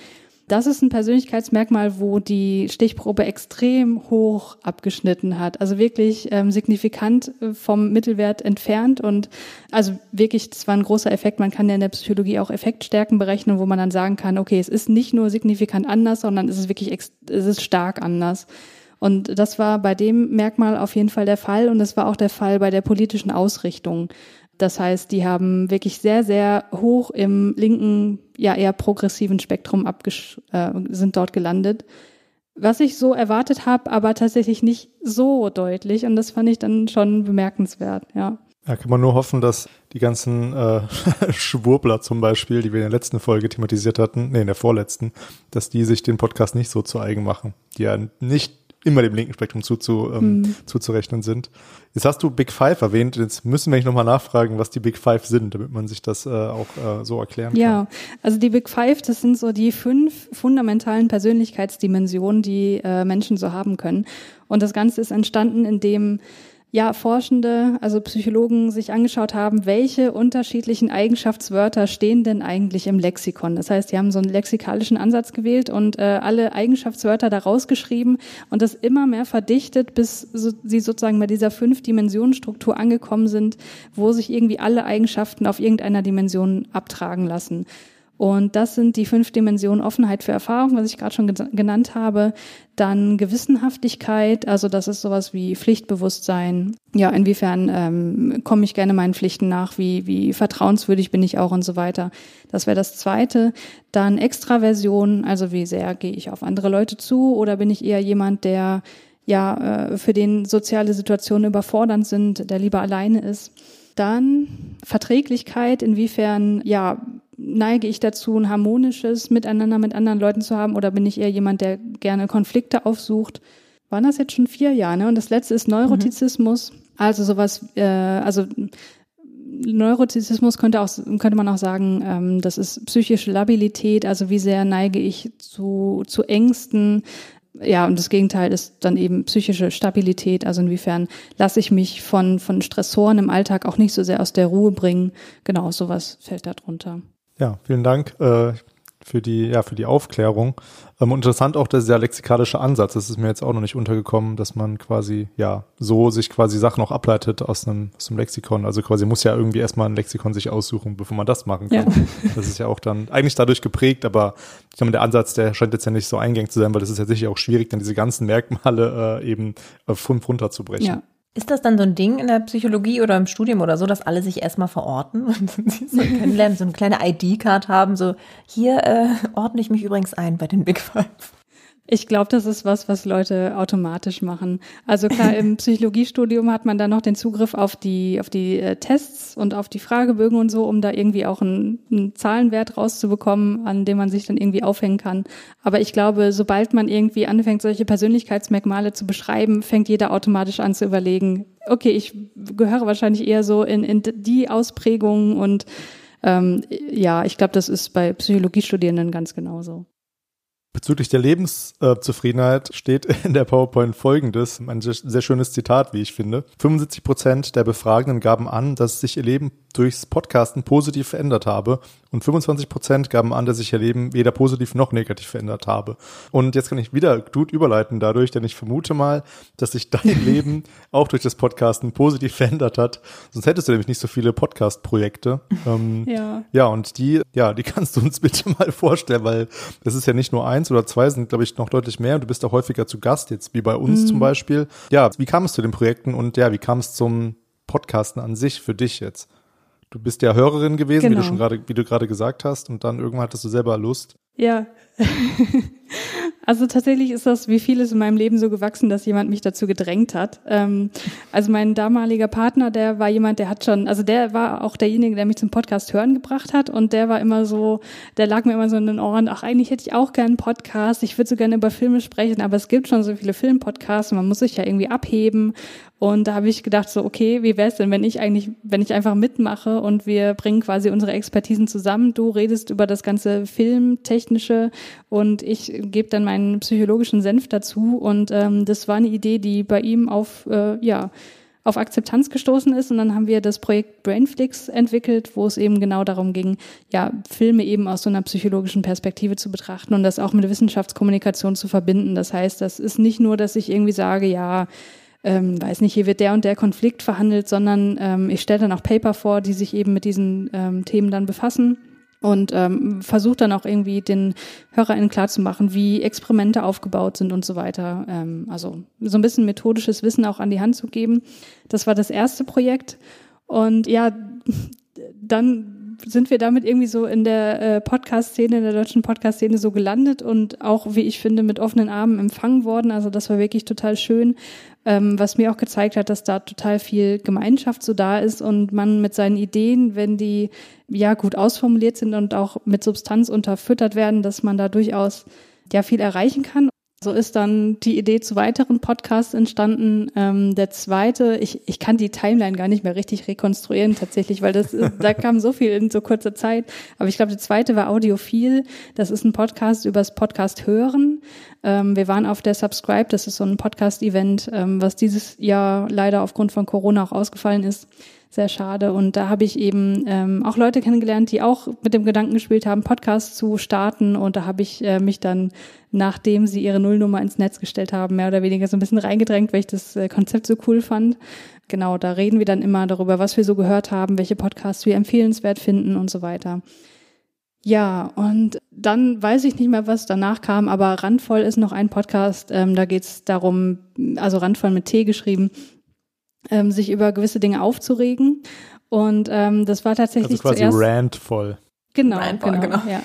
Das ist ein Persönlichkeitsmerkmal, wo die Stichprobe extrem hoch abgeschnitten hat. Also wirklich ähm, signifikant äh, vom Mittelwert entfernt. Und also wirklich, das war ein großer Effekt. Man kann ja in der Psychologie auch Effektstärken berechnen, wo man dann sagen kann, okay, es ist nicht nur signifikant anders, sondern es ist wirklich, es ist stark anders. Und das war bei dem Merkmal auf jeden Fall der Fall. Und das war auch der Fall bei der politischen Ausrichtung. Das heißt, die haben wirklich sehr, sehr hoch im linken, ja eher progressiven Spektrum abgesch äh, sind dort gelandet. Was ich so erwartet habe, aber tatsächlich nicht so deutlich. Und das fand ich dann schon bemerkenswert, ja. Ja, kann man nur hoffen, dass die ganzen äh, Schwurbler zum Beispiel, die wir in der letzten Folge thematisiert hatten, nee, in der vorletzten, dass die sich den Podcast nicht so zu eigen machen, die ja nicht immer dem linken Spektrum zuzu, ähm, mhm. zuzurechnen sind. Jetzt hast du Big Five erwähnt. Jetzt müssen wir nicht nochmal nachfragen, was die Big Five sind, damit man sich das äh, auch äh, so erklären kann. Ja, also die Big Five, das sind so die fünf fundamentalen Persönlichkeitsdimensionen, die äh, Menschen so haben können. Und das Ganze ist entstanden, indem ja, Forschende, also Psychologen sich angeschaut haben, welche unterschiedlichen Eigenschaftswörter stehen denn eigentlich im Lexikon. Das heißt, die haben so einen lexikalischen Ansatz gewählt und äh, alle Eigenschaftswörter da rausgeschrieben und das immer mehr verdichtet, bis so, sie sozusagen bei dieser Fünf-Dimensionen-Struktur angekommen sind, wo sich irgendwie alle Eigenschaften auf irgendeiner Dimension abtragen lassen. Und das sind die fünf Dimensionen Offenheit für Erfahrung, was ich gerade schon genannt habe. Dann Gewissenhaftigkeit, also das ist sowas wie Pflichtbewusstsein. Ja, inwiefern ähm, komme ich gerne meinen Pflichten nach, wie, wie vertrauenswürdig bin ich auch und so weiter. Das wäre das Zweite. Dann Extraversion, also wie sehr gehe ich auf andere Leute zu oder bin ich eher jemand, der ja äh, für den soziale Situationen überfordernd sind, der lieber alleine ist. Dann Verträglichkeit, inwiefern ja neige ich dazu, ein harmonisches Miteinander mit anderen Leuten zu haben oder bin ich eher jemand, der gerne Konflikte aufsucht? Waren das jetzt schon vier Jahre? Ne? Und das letzte ist Neurotizismus. Mhm. Also sowas, äh, also Neurotizismus könnte, auch, könnte man auch sagen, ähm, das ist psychische Labilität, also wie sehr neige ich zu, zu Ängsten. Ja, und das Gegenteil ist dann eben psychische Stabilität, also inwiefern lasse ich mich von, von Stressoren im Alltag auch nicht so sehr aus der Ruhe bringen. Genau, sowas fällt da drunter. Ja, vielen Dank äh, für die, ja, für die Aufklärung. Ähm, interessant auch der sehr lexikalische Ansatz. Das ist mir jetzt auch noch nicht untergekommen, dass man quasi, ja, so sich quasi Sachen auch ableitet aus einem, aus einem Lexikon. Also quasi muss ja irgendwie erstmal ein Lexikon sich aussuchen, bevor man das machen kann. Ja. Das ist ja auch dann eigentlich dadurch geprägt, aber ich glaube, der Ansatz, der scheint jetzt ja nicht so eingängig zu sein, weil das ist ja sicher auch schwierig, dann diese ganzen Merkmale äh, eben äh, fünf runterzubrechen. Ja. Ist das dann so ein Ding in der Psychologie oder im Studium oder so, dass alle sich erstmal verorten und sie so kennenlernen, so eine kleine ID-Card haben, so hier äh, ordne ich mich übrigens ein bei den Big Five? Ich glaube, das ist was, was Leute automatisch machen. Also klar, im Psychologiestudium hat man dann noch den Zugriff auf die, auf die äh, Tests und auf die Fragebögen und so, um da irgendwie auch einen, einen Zahlenwert rauszubekommen, an dem man sich dann irgendwie aufhängen kann. Aber ich glaube, sobald man irgendwie anfängt, solche Persönlichkeitsmerkmale zu beschreiben, fängt jeder automatisch an zu überlegen, okay, ich gehöre wahrscheinlich eher so in, in die Ausprägungen und ähm, ja, ich glaube, das ist bei Psychologiestudierenden ganz genauso. Bezüglich der Lebenszufriedenheit steht in der PowerPoint folgendes, ein sehr schönes Zitat, wie ich finde. 75 Prozent der Befragenden gaben an, dass sich ihr Leben durchs Podcasten positiv verändert habe und 25 Prozent gaben an, dass sich ihr Leben weder positiv noch negativ verändert habe. Und jetzt kann ich wieder gut überleiten dadurch, denn ich vermute mal, dass sich dein Leben auch durch das Podcasten positiv verändert hat. Sonst hättest du nämlich nicht so viele Podcast-Projekte. Ähm, ja. Ja, und die, ja, die kannst du uns bitte mal vorstellen, weil das ist ja nicht nur eins oder zwei, sind glaube ich noch deutlich mehr. Du bist auch häufiger zu Gast jetzt, wie bei uns mhm. zum Beispiel. Ja, wie kam es zu den Projekten und ja, wie kam es zum Podcasten an sich für dich jetzt? Du bist ja Hörerin gewesen, genau. wie du genau. schon gerade, wie du gerade gesagt hast, und dann irgendwann hattest du selber Lust. Ja. Also tatsächlich ist das wie vieles in meinem Leben so gewachsen, dass jemand mich dazu gedrängt hat. Ähm, also mein damaliger Partner, der war jemand, der hat schon, also der war auch derjenige, der mich zum Podcast hören gebracht hat und der war immer so, der lag mir immer so in den Ohren, ach eigentlich hätte ich auch gerne einen Podcast, ich würde so gerne über Filme sprechen, aber es gibt schon so viele Filmpodcasts, man muss sich ja irgendwie abheben und da habe ich gedacht so, okay, wie wäre es denn, wenn ich eigentlich, wenn ich einfach mitmache und wir bringen quasi unsere Expertisen zusammen. Du redest über das ganze Filmtechnische und ich gebe dann meinen psychologischen Senf dazu. Und ähm, das war eine Idee, die bei ihm auf, äh, ja, auf Akzeptanz gestoßen ist. Und dann haben wir das Projekt Brainflix entwickelt, wo es eben genau darum ging, ja, Filme eben aus so einer psychologischen Perspektive zu betrachten und das auch mit Wissenschaftskommunikation zu verbinden. Das heißt, das ist nicht nur, dass ich irgendwie sage, ja, ähm, weiß nicht, hier wird der und der Konflikt verhandelt, sondern ähm, ich stelle dann auch Paper vor, die sich eben mit diesen ähm, Themen dann befassen und ähm, versuche dann auch irgendwie den HörerInnen klarzumachen, wie Experimente aufgebaut sind und so weiter. Ähm, also so ein bisschen methodisches Wissen auch an die Hand zu geben. Das war das erste Projekt. Und ja, dann sind wir damit irgendwie so in der äh, Podcast-Szene, in der deutschen Podcast-Szene so gelandet und auch, wie ich finde, mit offenen Armen empfangen worden. Also das war wirklich total schön, ähm, was mir auch gezeigt hat, dass da total viel Gemeinschaft so da ist und man mit seinen Ideen, wenn die ja gut ausformuliert sind und auch mit Substanz unterfüttert werden, dass man da durchaus ja viel erreichen kann. So ist dann die Idee zu weiteren Podcasts entstanden. Ähm, der zweite, ich, ich kann die Timeline gar nicht mehr richtig rekonstruieren tatsächlich, weil das da kam so viel in so kurzer Zeit. Aber ich glaube, der zweite war Audiophil. Das ist ein Podcast übers Podcast hören. Ähm, wir waren auf der Subscribe, das ist so ein Podcast-Event, ähm, was dieses Jahr leider aufgrund von Corona auch ausgefallen ist sehr schade. Und da habe ich eben ähm, auch Leute kennengelernt, die auch mit dem Gedanken gespielt haben, Podcasts zu starten. Und da habe ich äh, mich dann, nachdem sie ihre Nullnummer ins Netz gestellt haben, mehr oder weniger so ein bisschen reingedrängt, weil ich das äh, Konzept so cool fand. Genau, da reden wir dann immer darüber, was wir so gehört haben, welche Podcasts wir empfehlenswert finden und so weiter. Ja, und dann weiß ich nicht mehr, was danach kam, aber Randvoll ist noch ein Podcast, ähm, da geht es darum, also Randvoll mit T geschrieben, ähm, sich über gewisse Dinge aufzuregen. Und ähm, das war tatsächlich also quasi zuerst, randvoll. Genau, randvoll, genau, genau. Ja.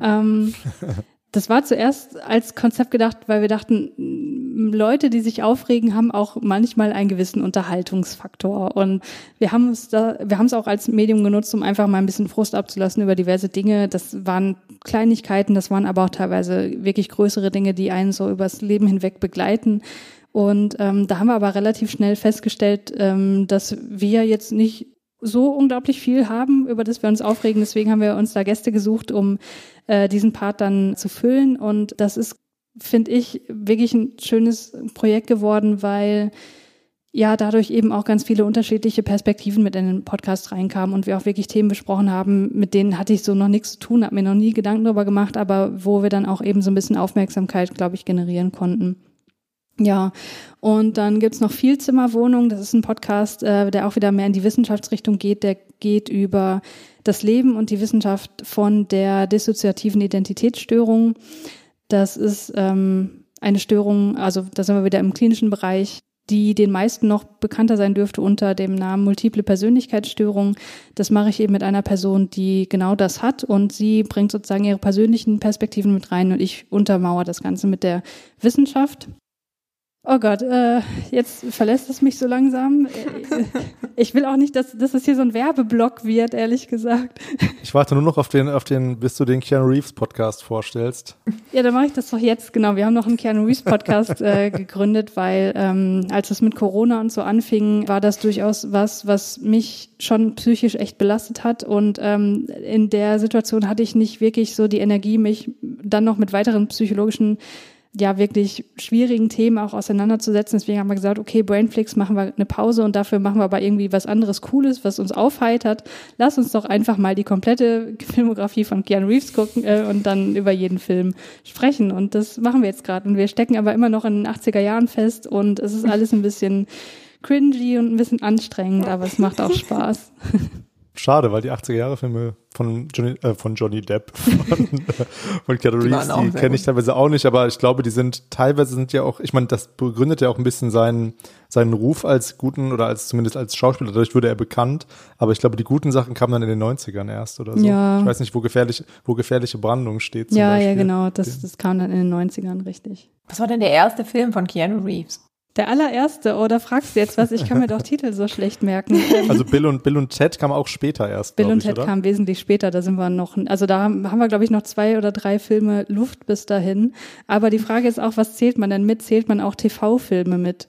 ähm, das war zuerst als Konzept gedacht, weil wir dachten, Leute, die sich aufregen, haben auch manchmal einen gewissen Unterhaltungsfaktor. Und wir haben es da, wir haben es auch als Medium genutzt, um einfach mal ein bisschen Frust abzulassen über diverse Dinge. Das waren Kleinigkeiten, das waren aber auch teilweise wirklich größere Dinge, die einen so übers Leben hinweg begleiten. Und ähm, da haben wir aber relativ schnell festgestellt, ähm, dass wir jetzt nicht so unglaublich viel haben, über das wir uns aufregen. Deswegen haben wir uns da Gäste gesucht, um äh, diesen Part dann zu füllen. Und das ist, finde ich, wirklich ein schönes Projekt geworden, weil ja dadurch eben auch ganz viele unterschiedliche Perspektiven mit in den Podcast reinkamen und wir auch wirklich Themen besprochen haben, mit denen hatte ich so noch nichts zu tun, habe mir noch nie Gedanken darüber gemacht, aber wo wir dann auch eben so ein bisschen Aufmerksamkeit, glaube ich, generieren konnten. Ja, und dann gibt's noch Vielzimmerwohnung. Das ist ein Podcast, äh, der auch wieder mehr in die Wissenschaftsrichtung geht. Der geht über das Leben und die Wissenschaft von der dissoziativen Identitätsstörung. Das ist ähm, eine Störung, also da sind wir wieder im klinischen Bereich, die den meisten noch bekannter sein dürfte unter dem Namen multiple Persönlichkeitsstörung. Das mache ich eben mit einer Person, die genau das hat und sie bringt sozusagen ihre persönlichen Perspektiven mit rein und ich untermauere das Ganze mit der Wissenschaft. Oh Gott, äh, jetzt verlässt es mich so langsam. Äh, ich will auch nicht, dass, dass es hier so ein Werbeblock wird, ehrlich gesagt. Ich warte nur noch auf den, auf den, bis du den Keanu Reeves Podcast vorstellst. Ja, dann mache ich das doch jetzt. Genau, wir haben noch einen Keanu Reeves Podcast äh, gegründet, weil ähm, als es mit Corona und so anfing, war das durchaus was, was mich schon psychisch echt belastet hat. Und ähm, in der Situation hatte ich nicht wirklich so die Energie, mich dann noch mit weiteren psychologischen ja wirklich schwierigen Themen auch auseinanderzusetzen. Deswegen haben wir gesagt, okay, Brainflix machen wir eine Pause und dafür machen wir aber irgendwie was anderes Cooles, was uns aufheitert. Lass uns doch einfach mal die komplette Filmografie von Keanu Reeves gucken äh, und dann über jeden Film sprechen. Und das machen wir jetzt gerade. Und wir stecken aber immer noch in den 80er Jahren fest und es ist alles ein bisschen cringy und ein bisschen anstrengend, aber es macht auch Spaß. Schade, weil die 80er-Jahre-Filme von Johnny, äh, von Johnny Depp, von, äh, von Keanu Reeves, die, die kenne ich teilweise auch nicht, aber ich glaube, die sind teilweise sind ja auch, ich meine, das begründet ja auch ein bisschen seinen, seinen Ruf als guten oder als zumindest als Schauspieler, dadurch wurde er bekannt, aber ich glaube, die guten Sachen kamen dann in den 90ern erst oder so. Ja. Ich weiß nicht, wo gefährlich, wo gefährliche Brandung steht. ja, Beispiel. ja, genau, das, das kam dann in den 90ern, richtig. Was war denn der erste Film von Keanu Reeves? Der allererste, oder oh, fragst du jetzt was? Ich kann mir doch Titel so schlecht merken. Also Bill und Bill und Ted kam auch später erst. Bill und ich, Ted oder? kam wesentlich später, da sind wir noch, also da haben, haben wir, glaube ich, noch zwei oder drei Filme Luft bis dahin. Aber die Frage ist auch, was zählt man denn mit? Zählt man auch TV-Filme mit?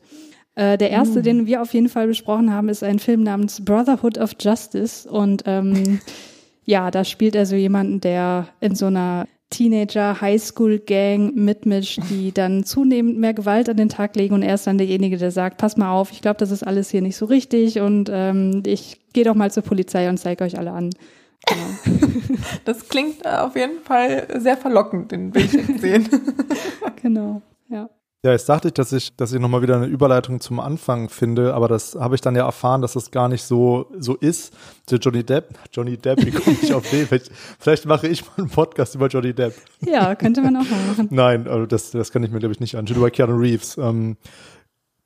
Äh, der erste, mm. den wir auf jeden Fall besprochen haben, ist ein Film namens Brotherhood of Justice. Und ähm, ja, da spielt er so jemanden, der in so einer Teenager, Highschool-Gang mitmischt, die dann zunehmend mehr Gewalt an den Tag legen und er ist dann derjenige, der sagt, pass mal auf, ich glaube, das ist alles hier nicht so richtig und ähm, ich gehe doch mal zur Polizei und zeige euch alle an. Genau. Das klingt auf jeden Fall sehr verlockend, den will ich sehen. genau, ja. Ja, jetzt dachte ich, dass ich, dass ich nochmal wieder eine Überleitung zum Anfang finde, aber das habe ich dann ja erfahren, dass das gar nicht so, so ist. Der Johnny Depp, Johnny Depp, wie komme ich auf den? Vielleicht, vielleicht mache ich mal einen Podcast über Johnny Depp. Ja, könnte man auch mal machen. Nein, also das, das kann ich mir, glaube ich, nicht anschauen. Über Keanu Reeves. Ähm,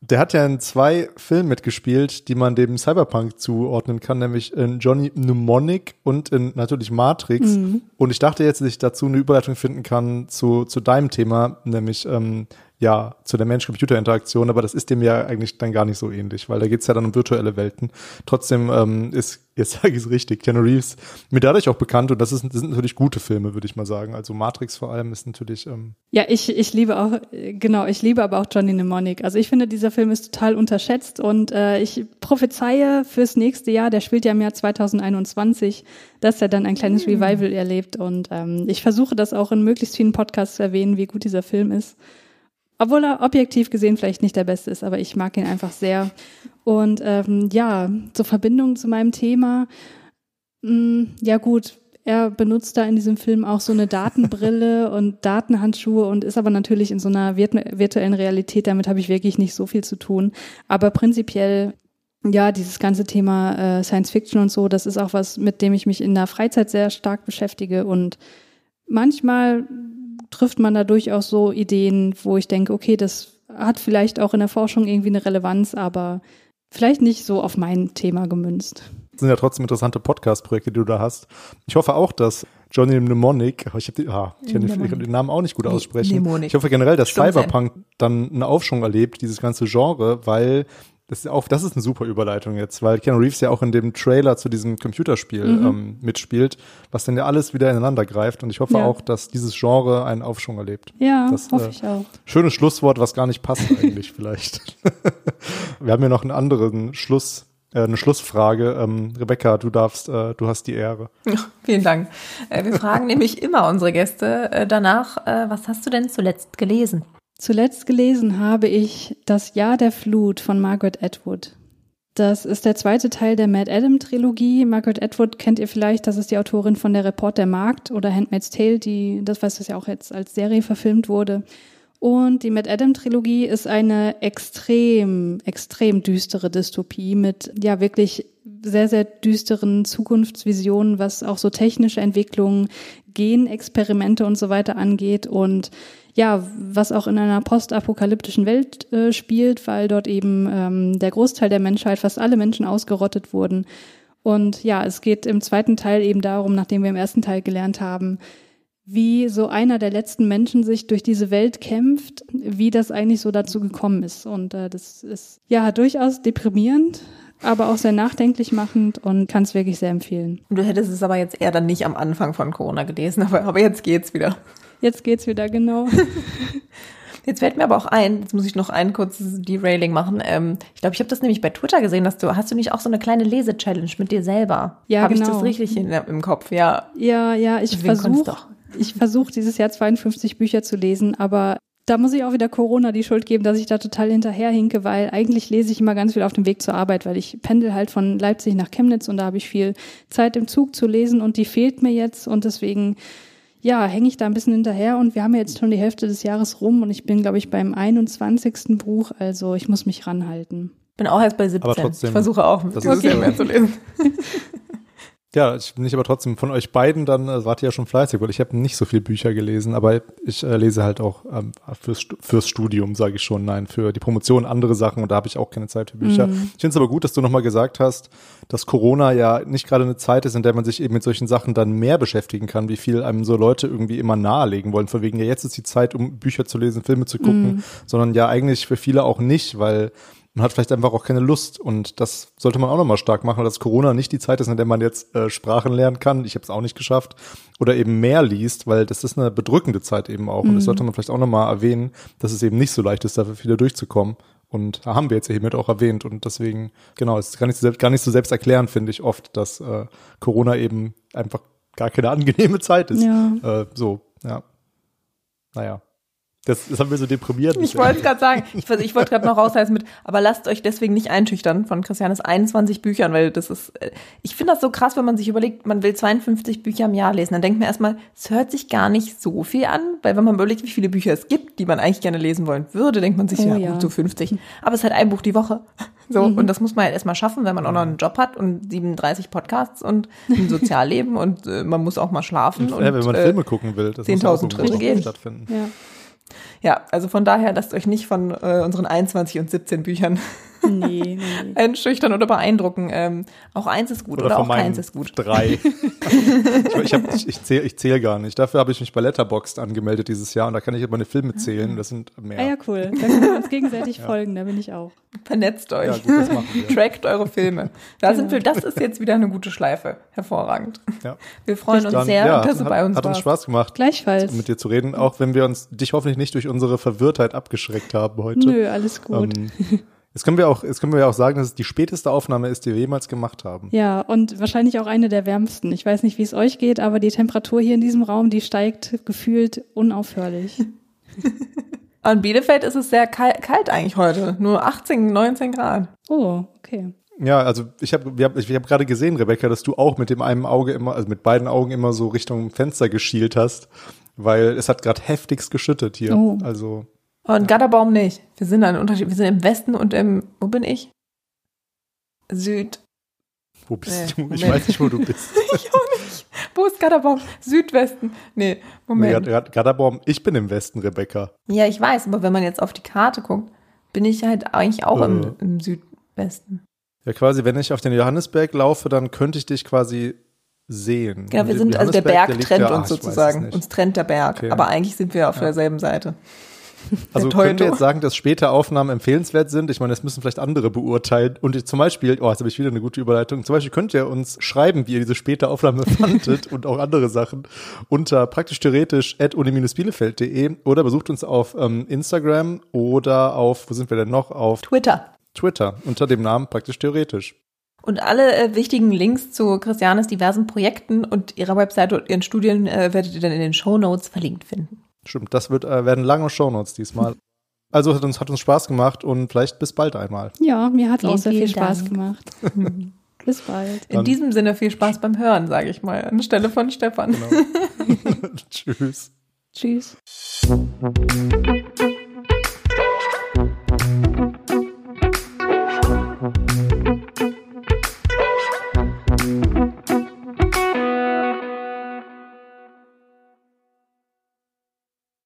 der hat ja in zwei Filmen mitgespielt, die man dem Cyberpunk zuordnen kann, nämlich in Johnny Mnemonic und in natürlich Matrix. Mhm. Und ich dachte jetzt, dass ich dazu eine Überleitung finden kann zu, zu deinem Thema, nämlich ähm, ja, zu der Mensch-Computer-Interaktion, aber das ist dem ja eigentlich dann gar nicht so ähnlich, weil da geht's ja dann um virtuelle Welten. Trotzdem ähm, ist, jetzt sage ich es richtig, Keanu Reeves mir dadurch auch bekannt und das, ist, das sind natürlich gute Filme, würde ich mal sagen. Also Matrix vor allem ist natürlich. Ähm ja, ich, ich liebe auch, genau, ich liebe aber auch Johnny Mnemonic. Also ich finde, dieser Film ist total unterschätzt und äh, ich prophezeie fürs nächste Jahr, der spielt ja im Jahr 2021, dass er dann ein kleines mhm. Revival erlebt und ähm, ich versuche das auch in möglichst vielen Podcasts zu erwähnen, wie gut dieser Film ist. Obwohl er objektiv gesehen vielleicht nicht der Beste ist, aber ich mag ihn einfach sehr. Und ähm, ja, zur Verbindung zu meinem Thema, mh, mm, ja gut, er benutzt da in diesem Film auch so eine Datenbrille und Datenhandschuhe und ist aber natürlich in so einer virtuellen Realität. Damit habe ich wirklich nicht so viel zu tun. Aber prinzipiell, ja, dieses ganze Thema äh, Science Fiction und so, das ist auch was, mit dem ich mich in der Freizeit sehr stark beschäftige und manchmal trifft man da durchaus so Ideen, wo ich denke, okay, das hat vielleicht auch in der Forschung irgendwie eine Relevanz, aber vielleicht nicht so auf mein Thema gemünzt. Das sind ja trotzdem interessante Podcast-Projekte, die du da hast. Ich hoffe auch, dass Johnny Mnemonic, ich, hab die, ah, ich kann den Namen auch nicht gut aussprechen. Mnemonic. Ich hoffe generell, dass Stimmt Cyberpunk dann einen Aufschwung erlebt, dieses ganze Genre, weil das ist, auch, das ist eine super Überleitung jetzt, weil Keanu Reeves ja auch in dem Trailer zu diesem Computerspiel mhm. ähm, mitspielt, was dann ja alles wieder ineinander greift. Und ich hoffe ja. auch, dass dieses Genre einen Aufschwung erlebt. Ja, das, hoffe äh, ich auch. Schönes Schlusswort, was gar nicht passt eigentlich vielleicht. Wir haben ja noch einen anderen Schluss, äh, eine Schlussfrage. Ähm, Rebecca, du darfst, äh, du hast die Ehre. vielen Dank. Äh, wir fragen nämlich immer unsere Gäste äh, danach, äh, was hast du denn zuletzt gelesen? Zuletzt gelesen habe ich Das Jahr der Flut von Margaret Atwood. Das ist der zweite Teil der Mad Adam Trilogie. Margaret Atwood kennt ihr vielleicht, das ist die Autorin von Der Report der Markt oder Handmaid's Tale, die, das weiß das ja auch jetzt als Serie verfilmt wurde. Und die Mad Adam Trilogie ist eine extrem, extrem düstere Dystopie mit ja wirklich sehr, sehr düsteren Zukunftsvisionen, was auch so technische Entwicklungen, Genexperimente und so weiter angeht und ja, was auch in einer postapokalyptischen Welt äh, spielt, weil dort eben ähm, der Großteil der Menschheit, fast alle Menschen ausgerottet wurden. Und ja, es geht im zweiten Teil eben darum, nachdem wir im ersten Teil gelernt haben, wie so einer der letzten Menschen sich durch diese Welt kämpft, wie das eigentlich so dazu gekommen ist. Und äh, das ist ja durchaus deprimierend, aber auch sehr nachdenklich machend und kann es wirklich sehr empfehlen. Du hättest es aber jetzt eher dann nicht am Anfang von Corona gelesen, aber, aber jetzt geht's wieder. Jetzt geht's wieder, genau. Jetzt fällt mir aber auch ein, jetzt muss ich noch ein kurzes Derailing machen. Ähm, ich glaube, ich habe das nämlich bei Twitter gesehen, dass du, hast du nicht auch so eine kleine Lese-Challenge mit dir selber? Ja, Habe genau. ich das richtig in, im Kopf? Ja. Ja, ja, ich versuche ich versuch dieses Jahr 52 Bücher zu lesen, aber da muss ich auch wieder Corona die Schuld geben, dass ich da total hinterherhinke, weil eigentlich lese ich immer ganz viel auf dem Weg zur Arbeit, weil ich pendel halt von Leipzig nach Chemnitz und da habe ich viel Zeit im Zug zu lesen und die fehlt mir jetzt und deswegen ja, hänge ich da ein bisschen hinterher und wir haben ja jetzt schon die Hälfte des Jahres rum und ich bin, glaube ich, beim 21. Buch, also ich muss mich ranhalten. Bin auch erst bei 17. Aber trotzdem, ich versuche auch, das Jahr mehr zu lesen. Ja, ich bin nicht aber trotzdem von euch beiden dann, äh, wart ihr ja schon fleißig, weil ich habe nicht so viel Bücher gelesen, aber ich äh, lese halt auch ähm, fürs, fürs Studium, sage ich schon, nein, für die Promotion andere Sachen und da habe ich auch keine Zeit für Bücher. Ich finde es aber gut, dass du nochmal gesagt hast, dass Corona ja nicht gerade eine Zeit ist, in der man sich eben mit solchen Sachen dann mehr beschäftigen kann, wie viel einem so Leute irgendwie immer nahelegen wollen, von wegen, ja, jetzt ist die Zeit, um Bücher zu lesen, Filme zu gucken, sondern ja eigentlich für viele auch nicht, weil man hat vielleicht einfach auch keine Lust und das sollte man auch nochmal stark machen, dass Corona nicht die Zeit ist, in der man jetzt äh, Sprachen lernen kann. Ich habe es auch nicht geschafft oder eben mehr liest, weil das ist eine bedrückende Zeit eben auch und das sollte man vielleicht auch nochmal erwähnen, dass es eben nicht so leicht ist, dafür wieder durchzukommen. Und haben wir jetzt hiermit auch erwähnt und deswegen, genau, es ist gar nicht so, selbst- gar nicht so selbst erklären, finde ich oft, dass äh, Corona eben einfach gar keine angenehme Zeit ist. Ja. Äh, so, ja. Naja. Das, das haben wir so deprimiert. Ich wollte es gerade sagen. Ich, ich wollte gerade noch rausheißen mit, aber lasst euch deswegen nicht einschüchtern von Christianes 21 Büchern, weil das ist, äh, ich finde das so krass, wenn man sich überlegt, man will 52 Bücher im Jahr lesen. Dann denkt man erstmal, es hört sich gar nicht so viel an, weil wenn man überlegt, wie viele Bücher es gibt, die man eigentlich gerne lesen wollen würde, denkt man sich, Oh ja, ja. gut, so 50. Aber es ist halt ein Buch die Woche. So, und das muss man halt erstmal schaffen, wenn man auch noch einen Job hat und 37 Podcasts und ein Sozialleben und äh, man muss auch mal schlafen. Und, ja, wenn man äh, Filme gucken will, das muss ja auch 10.000 irgendwo Schritte auch gehen. stattfinden. Ja. Ja, also von daher lasst euch nicht von äh, unseren 21 und 17 Büchern Nee, nee. einschüchtern oder beeindrucken. Ähm, auch eins ist gut oder, von auch keins ist gut. Drei. ich ich, hab- ich, ich zähle ich zähl gar nicht. Dafür habe ich mich bei Letterboxd angemeldet dieses Jahr und da kann ich meine Filme zählen. Das sind mehr. Ah ja, cool. Da können wir uns gegenseitig folgen, da bin ich auch. Vernetzt euch. Ja, gut, das machen wir. Trackt eure Filme. Da sind wir, das ist jetzt wieder eine gute Schleife. Hervorragend. Ja. Wir freuen uns Dann, sehr, ja, dass du hat, bei uns hat uns warst. Spaß gemacht, Gleichfalls. mit dir zu reden, auch wenn wir uns dich hoffentlich nicht durch unsere Verwirrtheit abgeschreckt haben heute. Nö, alles gut. Ähm, jetzt können wir auch, jetzt können wir ja auch sagen, dass es die späteste Aufnahme ist, die wir jemals gemacht haben. Ja, und wahrscheinlich auch eine der wärmsten. Ich weiß nicht, wie es euch geht, aber die Temperatur hier in diesem Raum, die steigt gefühlt unaufhörlich. An Bielefeld ist es sehr kalt, kalt eigentlich heute. Nur 18, 19 Grad. Oh, okay. Ja, also ich habe wir hab, ich hab gerade gesehen, Rebecca, dass du auch mit dem einen Auge immer, also mit beiden Augen immer so Richtung Fenster geschielt hast, weil es hat gerade heftigst geschüttet hier. Oh. Also Und Gatterbaum nicht. Wir sind an Unterschied. Wir sind im Westen und im, wo bin ich? Süd. wo bist Nee, du? Ich Moment. weiß nicht, wo du bist. Ich auch nicht. Wo ist Gatterbaum? Südwesten. Nee, Nee, Moment. Gad- Gadderbaum, ich bin im Westen, Rebecca. Ja, ich weiß, aber wenn man jetzt auf die Karte guckt, bin ich halt eigentlich auch im, Äh. im Südwesten. Ja, quasi, wenn ich auf den Johannesberg laufe, dann könnte ich dich quasi sehen. Genau, wir sind, also der Berg liegt trennt ja- ach, uns sozusagen. Uns trennt der Berg. Okay. Aber eigentlich sind wir auf Ja. derselben Seite. Also könnt ihr jetzt sagen, dass späte Aufnahmen empfehlenswert sind? Ich meine, das müssen vielleicht andere beurteilen. Und zum Beispiel, oh, jetzt habe ich wieder eine gute Überleitung. Zum Beispiel könnt ihr uns schreiben, wie ihr diese späte Aufnahme fandet und auch andere Sachen unter praktisch theoretisch at uni-bielefeld.de oder besucht uns auf ähm, Instagram oder auf, wo sind wir denn noch? Auf Twitter. Twitter unter dem Namen praktisch theoretisch. Und alle äh, wichtigen Links zu Christianes diversen Projekten und ihrer Webseite und ihren Studien äh, werdet ihr dann in den Show Notes verlinkt finden. Stimmt, das wird, äh, werden lange Shownotes diesmal. Also hat uns, hat uns Spaß gemacht und vielleicht bis bald einmal. Ja, mir hat auch sehr viel Spaß Dank. gemamt. Bis bald. In Dann- diesem Sinne viel Spaß beim Hören, sage ich mal, anstelle von Stefan. Genau. Tschüss. Tschüss.